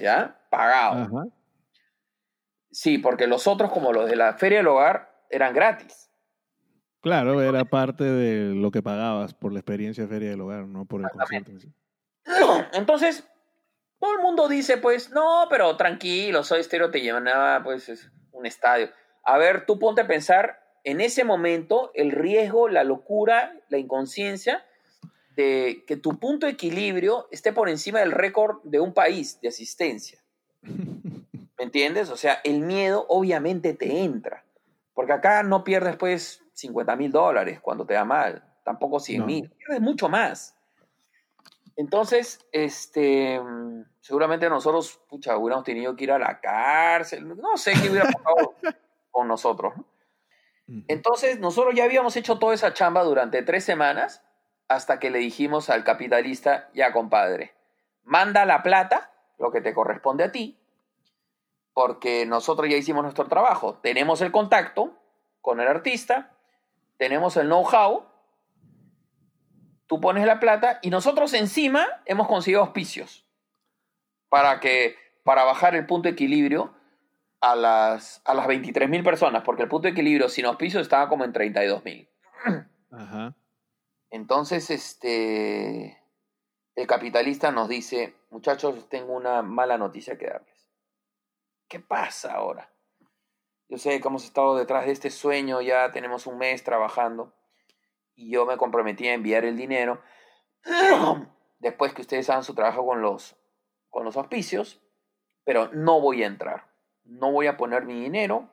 ¿Ya? Pagado. Ajá. Sí, porque los otros, como los de la Feria del Hogar, eran gratis. Claro, era parte de lo que pagabas por la experiencia de Feria del Hogar, no por el concierto. Entonces, todo el mundo dice, pues, no, pero tranquilo, Soy Estéreo te llenaba, pues, es un estadio. A ver, tú ponte a pensar en ese momento el riesgo, la locura, la inconsciencia de que tu punto de equilibrio esté por encima del récord de un país de asistencia. ¿Me entiendes? O sea, el miedo obviamente te entra. Porque acá no pierdes, pues, 50 mil dólares cuando te da mal. Tampoco 100 mil. No. Pierdes mucho más. Entonces, este, seguramente nosotros, pucha, hubiéramos tenido que ir a la cárcel. No sé qué hubiera pasado con nosotros. Entonces, nosotros ya habíamos hecho toda esa chamba durante tres semanas hasta que le dijimos al capitalista, ya compadre, manda la plata, lo que te corresponde a ti, porque nosotros ya hicimos nuestro trabajo. Tenemos el contacto con el artista, tenemos el know-how, tú pones la plata y nosotros encima hemos conseguido auspicios para, que, para bajar el punto de equilibrio a las, a las 23 mil personas, porque el punto de equilibrio sin auspicios estaba como en 32 mil. Ajá. Entonces, este, el capitalista nos dice, muchachos, tengo una mala noticia que darles. ¿Qué pasa ahora? Yo sé que hemos estado detrás de este sueño, ya tenemos un mes trabajando y yo me comprometí a enviar el dinero después que ustedes hagan su trabajo con los, con los auspicios, pero no voy a entrar. No voy a poner mi dinero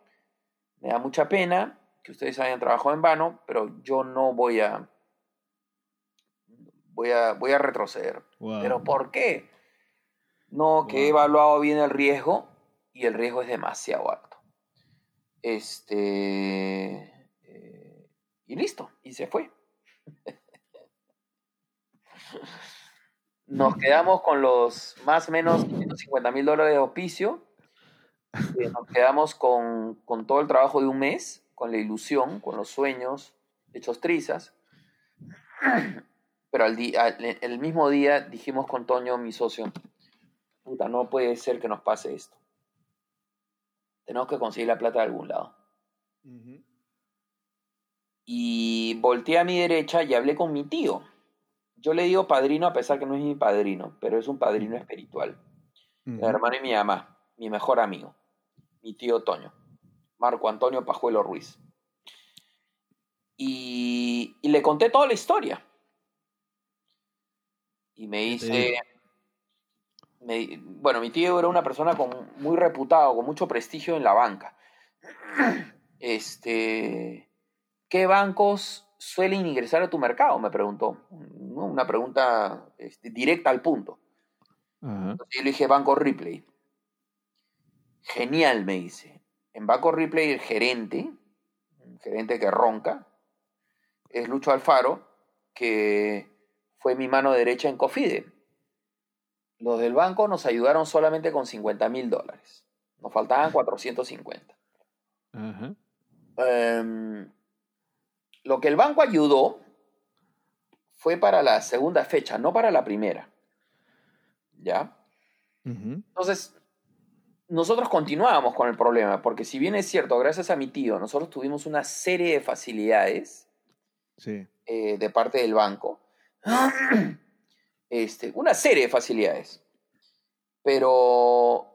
Me da mucha pena que ustedes hayan trabajado en vano, pero yo no voy a, voy a, voy a retroceder. Wow. ¿Pero por qué? No, que he evaluado bien el riesgo y el riesgo es demasiado alto. Este. eh, y listo, y se fue. Nos quedamos con los más o menos 150 mil dólares de auspicio. Eh, Nos quedamos con, con todo el trabajo de un mes, con la ilusión, con los sueños hechos trizas. Pero al al- el mismo día dijimos con Toño, mi socio, puta, no puede ser que nos pase esto. Tenemos que conseguir la plata de algún lado. Y volteé a mi derecha y hablé con mi tío. Yo le digo padrino a pesar que no es mi padrino, pero es un padrino espiritual. El Ujú. hermano y mi mamá, mi mejor amigo, mi tío Toño, Marco Antonio Pajuelo Ruiz. Y, y le conté toda la historia. Y me dice? Me- bueno, mi tío era una persona con, muy reputado, con mucho prestigio en la banca. Este, ¿qué bancos suelen ingresar a tu mercado? Me preguntó. ¿no? Una pregunta este, directa al punto. Entonces yo le dije Banco Ripley. Genial, me dice. En Banco Ripley el gerente, un gerente que ronca, es Lucho Alfaro, que fue mi mano derecha en Cofide. Los del banco nos ayudaron solamente con 50 mil dólares. Nos faltaban 450. Ajá. Em, lo que el banco ayudó fue para la segunda fecha, no para la primera. ¿Ya? Entonces, nosotros continuábamos con el problema, porque si bien es cierto, gracias a mi tío, nosotros tuvimos una serie de facilidades Sí. eh, de parte del banco, este, una serie de facilidades, pero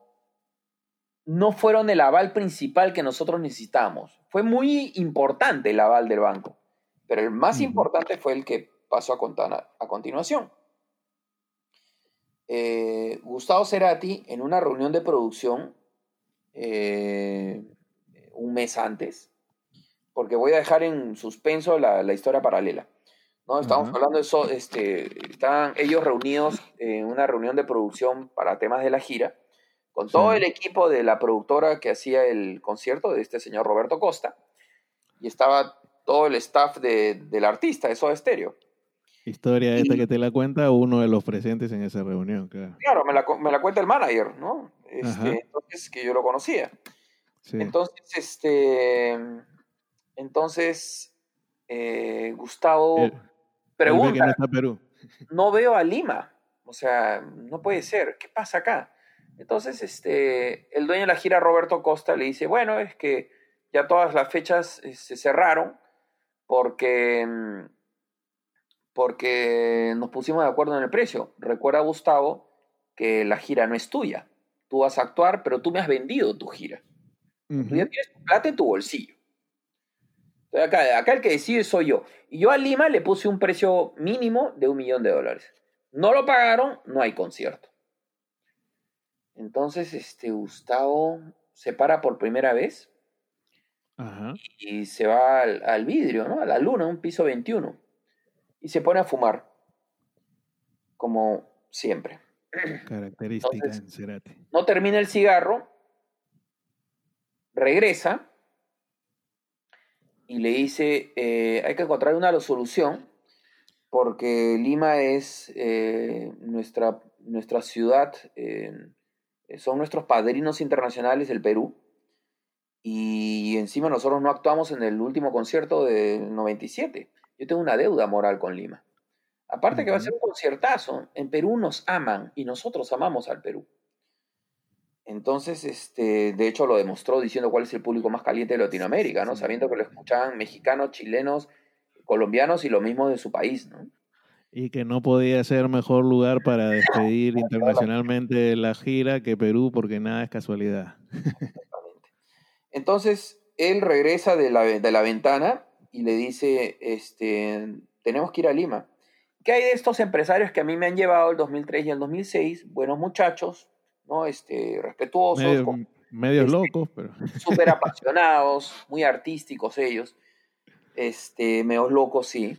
no fueron el aval principal que nosotros necesitamos. Fue muy importante el aval del banco, pero el más importante fue el que pasó a, contar a continuación. Eh, Gustavo Cerati, en una reunión de producción, eh, un mes antes, porque voy a dejar en suspenso la, la historia paralela. ¿No? Estamos hablando de eso, este, estaban ellos reunidos en una reunión de producción para temas de la gira, con todo Sí. el equipo de la productora que hacía el concierto de este señor Roberto Costa, y estaba todo el staff de- del artista, de Soda Stereo. Historia esta que te la cuenta uno de los presentes en esa reunión, claro. Claro, me la, me la cuenta el manager, ¿no? Este, entonces, que yo lo conocía. Sí. Entonces, este, entonces, eh, Gustavo que pregunta, no está Perú. no veo a Lima, o sea, no puede ser, ¿qué pasa acá? Entonces, este, el dueño de la gira, Roberto Costa, le dice, bueno, es que ya todas las fechas se cerraron porque, porque nos pusimos de acuerdo en el precio. Recuerda, Gustavo, que la gira no es tuya. Tú vas a actuar, pero tú me has vendido tu gira. Tú ya tienes tu plata en tu bolsillo. Acá, acá el que decide soy yo. Y yo a Lima le puse un precio mínimo de un millón de dólares. No lo pagaron, no hay concierto. Entonces, este Gustavo se para por primera vez Ajá. y se va al, al vidrio, ¿no? A la luna, un piso 21. Y se pone a fumar. Como siempre. Característica Entonces- en Cerati. no termina el cigarro, regresa y le dice, eh, hay que encontrar una solución porque Lima es eh, nuestra, nuestra ciudad, eh, son nuestros padrinos internacionales del Perú y encima nosotros no actuamos en el último concierto del 97. Yo tengo una deuda moral con Lima. Aparte que va a ser un conciertazo. En Perú nos aman y nosotros amamos al Perú. Entonces, este, de hecho lo demostró diciendo cuál es el público más caliente de Latinoamérica, ¿no? Sí. Sabiendo que lo escuchaban mexicanos, chilenos, colombianos y lo mismo de su país, ¿no? Y que no podía ser mejor lugar para despedir internacionalmente la gira que Perú, porque nada es casualidad. Exactamente. Entonces, él regresa de la, de la ventana y le dice, este, tenemos que ir a Lima. ¿Qué hay de estos empresarios que a mí me han llevado el 2003 y el 2006? Buenos muchachos, ¿no? Este, respetuosos, Medio, con- Medios Este, locos, pero. súper apasionados, muy artísticos ellos, este, meos locos, sí.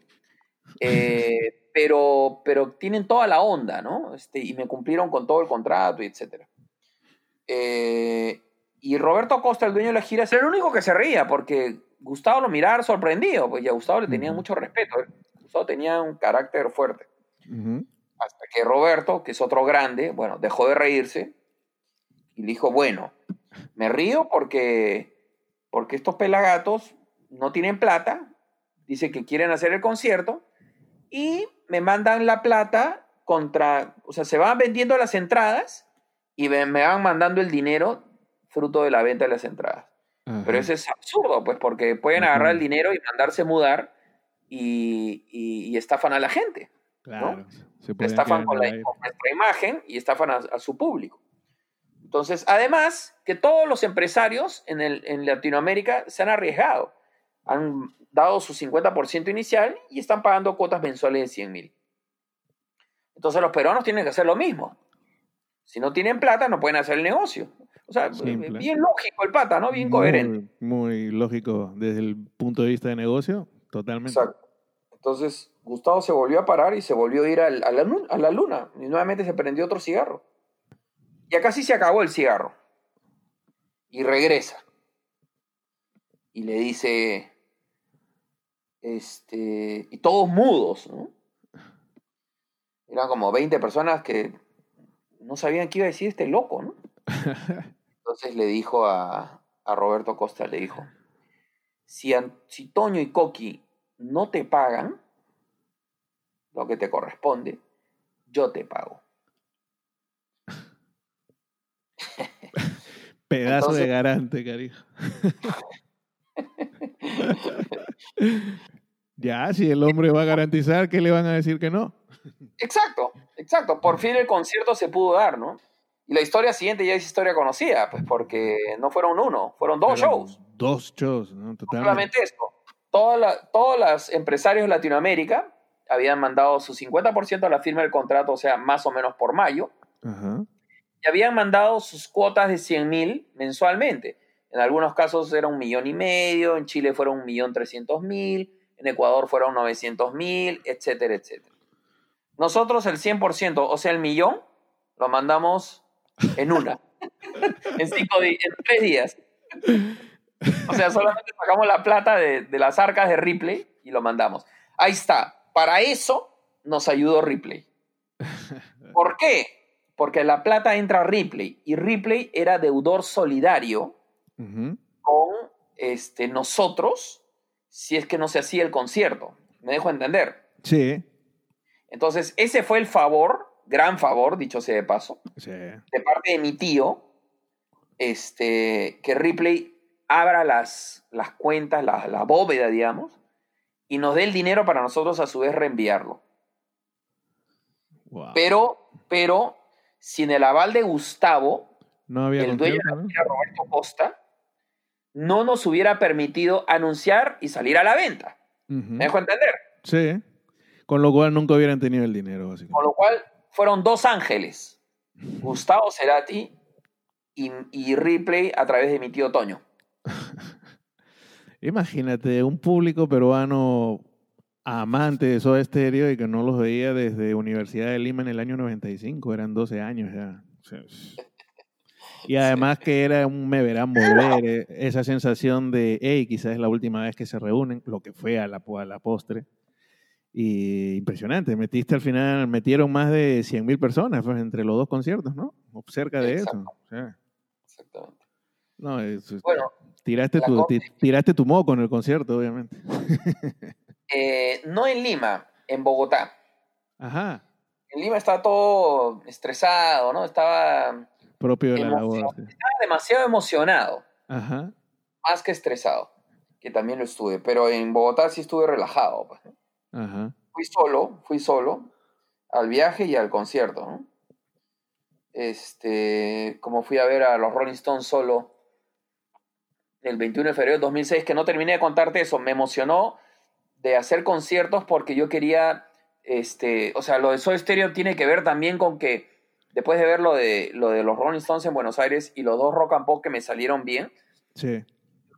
Eh, pero, pero tienen toda la onda, ¿no? Este, y me cumplieron con todo el contrato y etcétera. Eh, y Roberto Costa, el dueño de la gira, era el único que se reía, porque Gustavo lo miraba sorprendido, pues ya a Gustavo le tenía mucho respeto. ¿eh? Gustavo tenía un carácter fuerte. Hasta que Roberto, que es otro grande, bueno, dejó de reírse y le dijo, bueno, me río porque, porque estos pelagatos no tienen plata, dice que quieren hacer el concierto y me mandan la plata contra, o sea, se van vendiendo las entradas y me, me van mandando el dinero fruto de la venta de las entradas. Ajá. Pero eso es absurdo, pues, porque pueden agarrar el dinero y mandarse mudar y, y- y estafan a la gente Claro. Se pueden estafan con, la, con nuestra imagen y estafan a, a su público. Entonces, además, que todos los empresarios en, el, en Latinoamérica se han arriesgado. Han dado su 50% inicial y están pagando cuotas mensuales de 100 mil. Entonces, los peruanos tienen que hacer lo mismo. Si no tienen plata, no pueden hacer el negocio. O sea, Simple. bien lógico el pata, ¿no? Bien coherente. Muy lógico desde el punto de vista de negocio, totalmente. Exacto. Entonces, Gustavo se volvió a parar y se volvió a ir al- a, la, nu- a la luna. Y nuevamente se prendió otro cigarro. Y acá sí se acabó el cigarro. Y regresa. Y le dice. Este. Y todos mudos, ¿no? Eran como 20 personas que no sabían qué iba a decir este loco, ¿no? Entonces le dijo a, a Roberto Costa, le dijo, si, si Toño y Coqui no te pagan lo que te corresponde, yo te pago. Pedazo de garante, cariño. ya, si el hombre va a garantizar, ¿qué le van a decir que no? Exacto, exacto. Por fin el concierto se pudo dar, ¿no? Y la historia siguiente ya es historia conocida, pues porque no fueron uno, fueron dos Pero shows. Dos shows, ¿no? Totalmente. solamente esto. Todas la- todos los empresarios de Latinoamérica habían mandado su 50% a la firma del contrato, o sea, más o menos por mayo, Ajá. y habían mandado sus cuotas de 100 mil mensualmente. En algunos casos era un millón y medio, en Chile fueron un millón trescientos mil, en Ecuador fueron 900 mil, etcétera, etcétera. Nosotros el 100%, o sea, el millón, lo mandamos en una, en, cinco en tres días. O sea, solamente sacamos la plata de, de las arcas de Ripley y lo mandamos. Ahí está. Para eso nos ayudó Ripley. ¿Por qué? Porque la plata entra a Ripley y Ripley era deudor solidario con este, nosotros si es que no se hacía el concierto. ¿Me dejo entender? Sí, Entonces, ese fue el favor, gran favor, dicho sea de paso, sí. de parte de mi tío, este, que Ripley abra las, las cuentas, la, la bóveda, digamos, y nos dé el dinero para nosotros a su vez reenviarlo. Wow. Pero, pero, sin el aval de Gustavo, no había el dueño de la gira, Roberto Costa, no nos hubiera permitido anunciar y salir a la venta. ¿Me dejo entender? Sí. Con lo cual nunca hubieran tenido el dinero, básicamente. Con lo cual, fueron dos ángeles, Gustavo Cerati y, y Ripley a través de mi tío Toño. Imagínate, un público peruano amante de Soda Stereo y que no los veía desde Universidad de Lima en el año 95, eran 12 años ya. Y además que era un me verán volver, eh, esa sensación de, hey, quizás es la última vez que se reúnen, lo que fue a la, a la postre. Y impresionante, metiste al final, metieron más de 100 mil personas pues, entre los dos conciertos, ¿no? O cerca de eso. Exacto. O sea, Exactamente. No, es- Bueno, tiraste, tu, tiraste tu moco en el concierto, obviamente. eh, no en Lima, en Bogotá. Ajá, En Lima estaba todo estresado, ¿no? Estaba, propio de la labor. estaba demasiado emocionado, Ajá, más que estresado, que también lo estuve. Pero en Bogotá sí estuve relajado. pues, ¿no? ajá. fui solo, fui solo al viaje y al concierto, ¿no? Este, como fui a ver a los Rolling Stones solo el 21 de febrero de 2006, que no terminé de contarte eso, me emocionó de hacer conciertos porque yo quería, este, o sea, lo de Soda Stereo tiene que ver también con que después de ver lo de, lo de los Rolling Stones en Buenos Aires y los dos rock and pop que me salieron bien, Sí.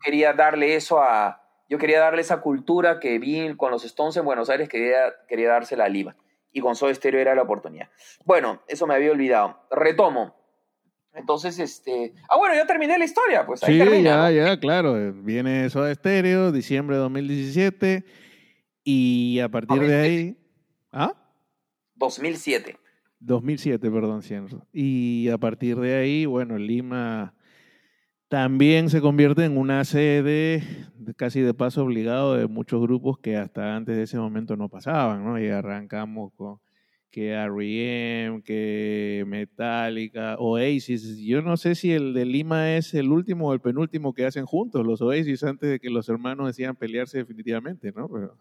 quería darle eso a, yo quería darle esa cultura que vi con los Stones en Buenos Aires, quería, quería dársela a Lima. Y con Stereo era la oportunidad. Bueno, eso me había olvidado. Retomo. Entonces, este... Ah, bueno, ya terminé la historia, pues ahí Sí, termina. ya, ¿no? ya, claro. Viene Soda Stereo, diciembre de 2017. Y a partir de ahí. ¿Ah? 2007. 2007, perdón, cierto. Y a partir de ahí, bueno, Lima también se convierte en una sede de- casi de paso obligado de muchos grupos que hasta antes de ese momento no pasaban, ¿no? Y arrancamos con que R.E.M., que Metallica, Oasis. Yo no sé si el de Lima es el último o el penúltimo que hacen juntos, los Oasis, antes de que los hermanos decían pelearse definitivamente, ¿no? Pero,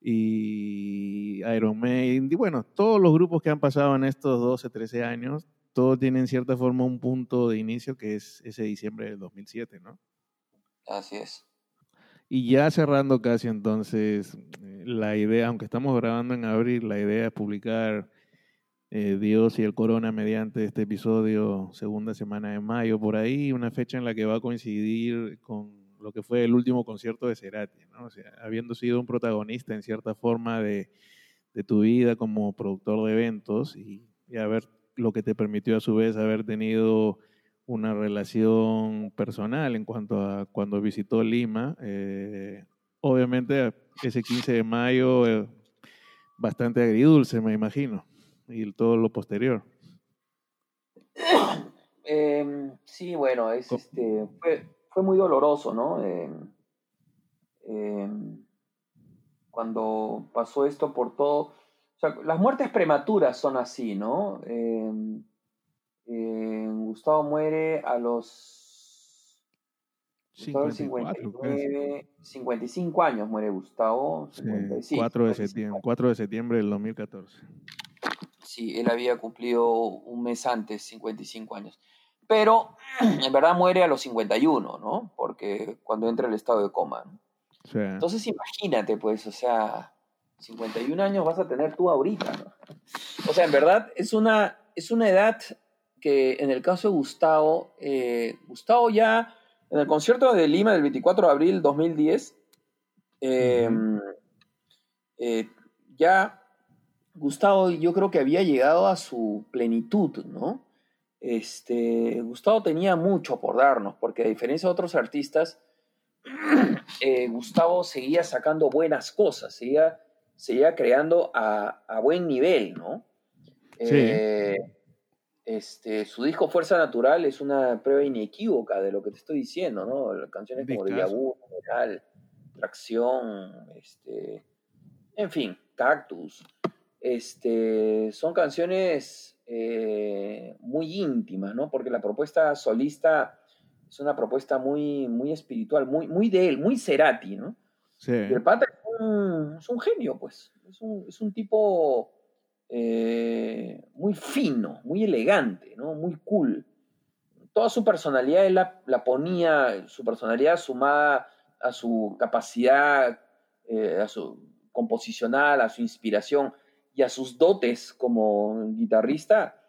y Iron Maiden, y bueno, todos los grupos que han pasado en estos 12, 13 años, todos tienen en cierta forma un punto de inicio que es ese diciembre del 2007, ¿no? Así es. Y ya cerrando casi entonces, eh, la idea, aunque estamos grabando en abril, la idea es publicar eh, Dios y el Corona mediante este episodio segunda semana de mayo, por ahí, una fecha en la que va a coincidir con lo que fue el último concierto de Cerati, ¿no? O sea, habiendo sido un protagonista en cierta forma de, de tu vida como productor de eventos y, y haber lo que te permitió a su vez haber tenido una relación personal en cuanto a cuando visitó Lima. eh, obviamente ese 15 de mayo eh, bastante agridulce, me imagino, y todo lo posterior. Eh, sí, bueno, es, este, fue, fue muy doloroso, ¿no? Eh, eh, cuando pasó esto por todo. O sea, las muertes prematuras son así, ¿no? Eh, Gustavo muere a los. Gustavo el 54, casi. 59, 55 años muere Gustavo. Sí, 50, sí, 4, de 55 septiembre, 4 de septiembre del 2014. Sí, él había cumplido un mes antes, 55 años. Pero en verdad muere a los 51, ¿no? Porque cuando entra el estado de coma. ¿no? Sea, Entonces imagínate, pues, o sea, 51 años vas a tener tú ahorita, ¿no? O sea, en verdad es una, es una edad que en el caso de Gustavo, eh, Gustavo ya en el concierto de Lima del 24 de abril 2010, eh, eh, ya Gustavo yo creo que había llegado a su plenitud, ¿no? Este, Gustavo tenía mucho por darnos, porque a diferencia de otros artistas, eh, Gustavo seguía sacando buenas cosas, seguía, seguía creando a, a buen nivel, ¿no? Eh, este, su disco Fuerza Natural es una prueba inequívoca de lo que te estoy diciendo, ¿no? Canciones como de General, Tracción, este, en fin, Cactus. Este, son canciones eh, muy íntimas, ¿no? Porque la propuesta solista es una propuesta muy, muy espiritual, muy, muy de él, muy Cerati, ¿no? sí. Y el pata es un, es un genio, pues. Es un, es un tipo eh, muy fino, muy elegante, ¿no? Muy cool. Toda su personalidad él la, la ponía, su personalidad sumada a su capacidad, eh, a su composicional, a su inspiración y a sus dotes como guitarrista,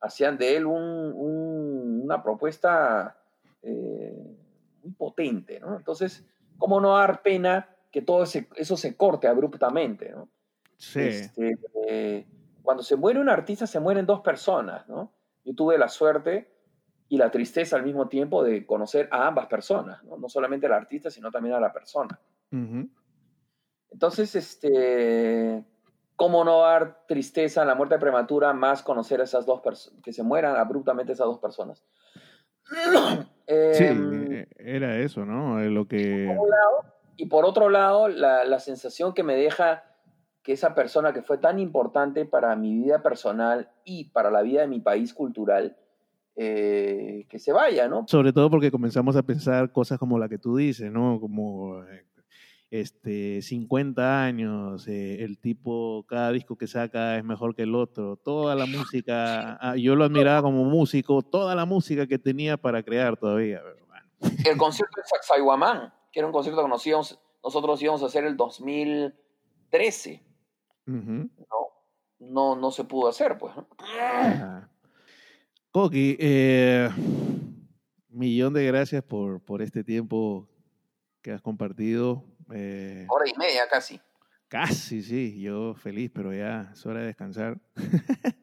hacían de él un- un- una propuesta eh, muy potente, ¿no? Entonces, ¿cómo no dar pena que todo ese- eso se corte abruptamente, ¿no? Sí. Este, eh, cuando se muere un artista, se mueren dos personas, ¿no? Yo tuve la suerte y la tristeza al mismo tiempo de conocer a ambas personas, ¿no? No solamente al artista, sino también a la persona. Ujú. Entonces, este, ¿cómo no dar tristeza en la muerte prematura más conocer a esas dos personas, que se mueran abruptamente esas dos personas? Sí, Em, eh, era eso, ¿no? Eh, Lo que... por un lado, y por otro lado, la, la sensación que me deja que esa persona que fue tan importante para mi vida personal y para la vida de mi país cultural, eh, que se vaya, ¿no? Sobre todo porque comenzamos a pensar cosas como la que tú dices, ¿no? Como eh, este, 50 años, eh, el tipo, cada disco que saca es mejor que el otro, toda la música, ah, yo lo admiraba como músico, toda la música que tenía para crear todavía. pero bueno. El concierto de Sacsayhuamán, que era un concierto que nos íbamos- nosotros íbamos a hacer el 2013, ¿no? No, no se pudo hacer, pues, ¿no? Ajá. Coqui, eh, millón de gracias por, por este tiempo que has compartido. Eh, Hora y media casi. Casi, sí, yo feliz, pero ya es hora de descansar.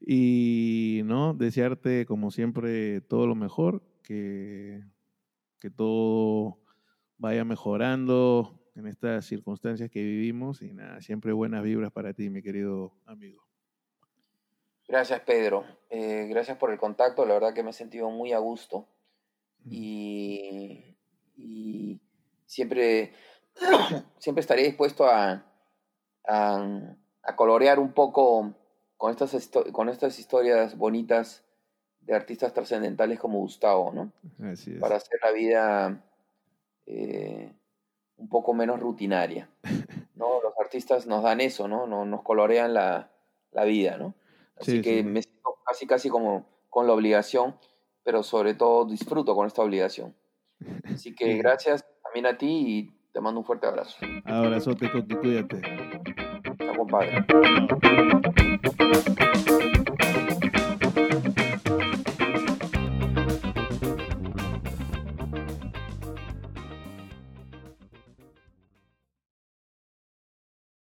y no, desearte como siempre todo lo mejor, que, que todo vaya mejorando en estas circunstancias que vivimos y nada, siempre buenas vibras para ti, mi querido amigo. Gracias, Pedro. Eh, gracias por el contacto, la verdad que me he sentido muy a gusto y, y siempre siempre estaría dispuesto a, a, colorear un poco con estas, con estas historias bonitas de artistas trascendentales como Gustavo, ¿no? Para hacer la vida eh, un poco menos rutinaria. ¿no? Los artistas nos dan eso, ¿no? Nos, colorean la, vida, ¿no? Así que me siento casi, casi como con la obligación, pero sobre todo disfruto con esta obligación. Así que gracias también a ti y te mando un fuerte abrazo. Abrazote, Coqui, cuídate. Chao, compadre.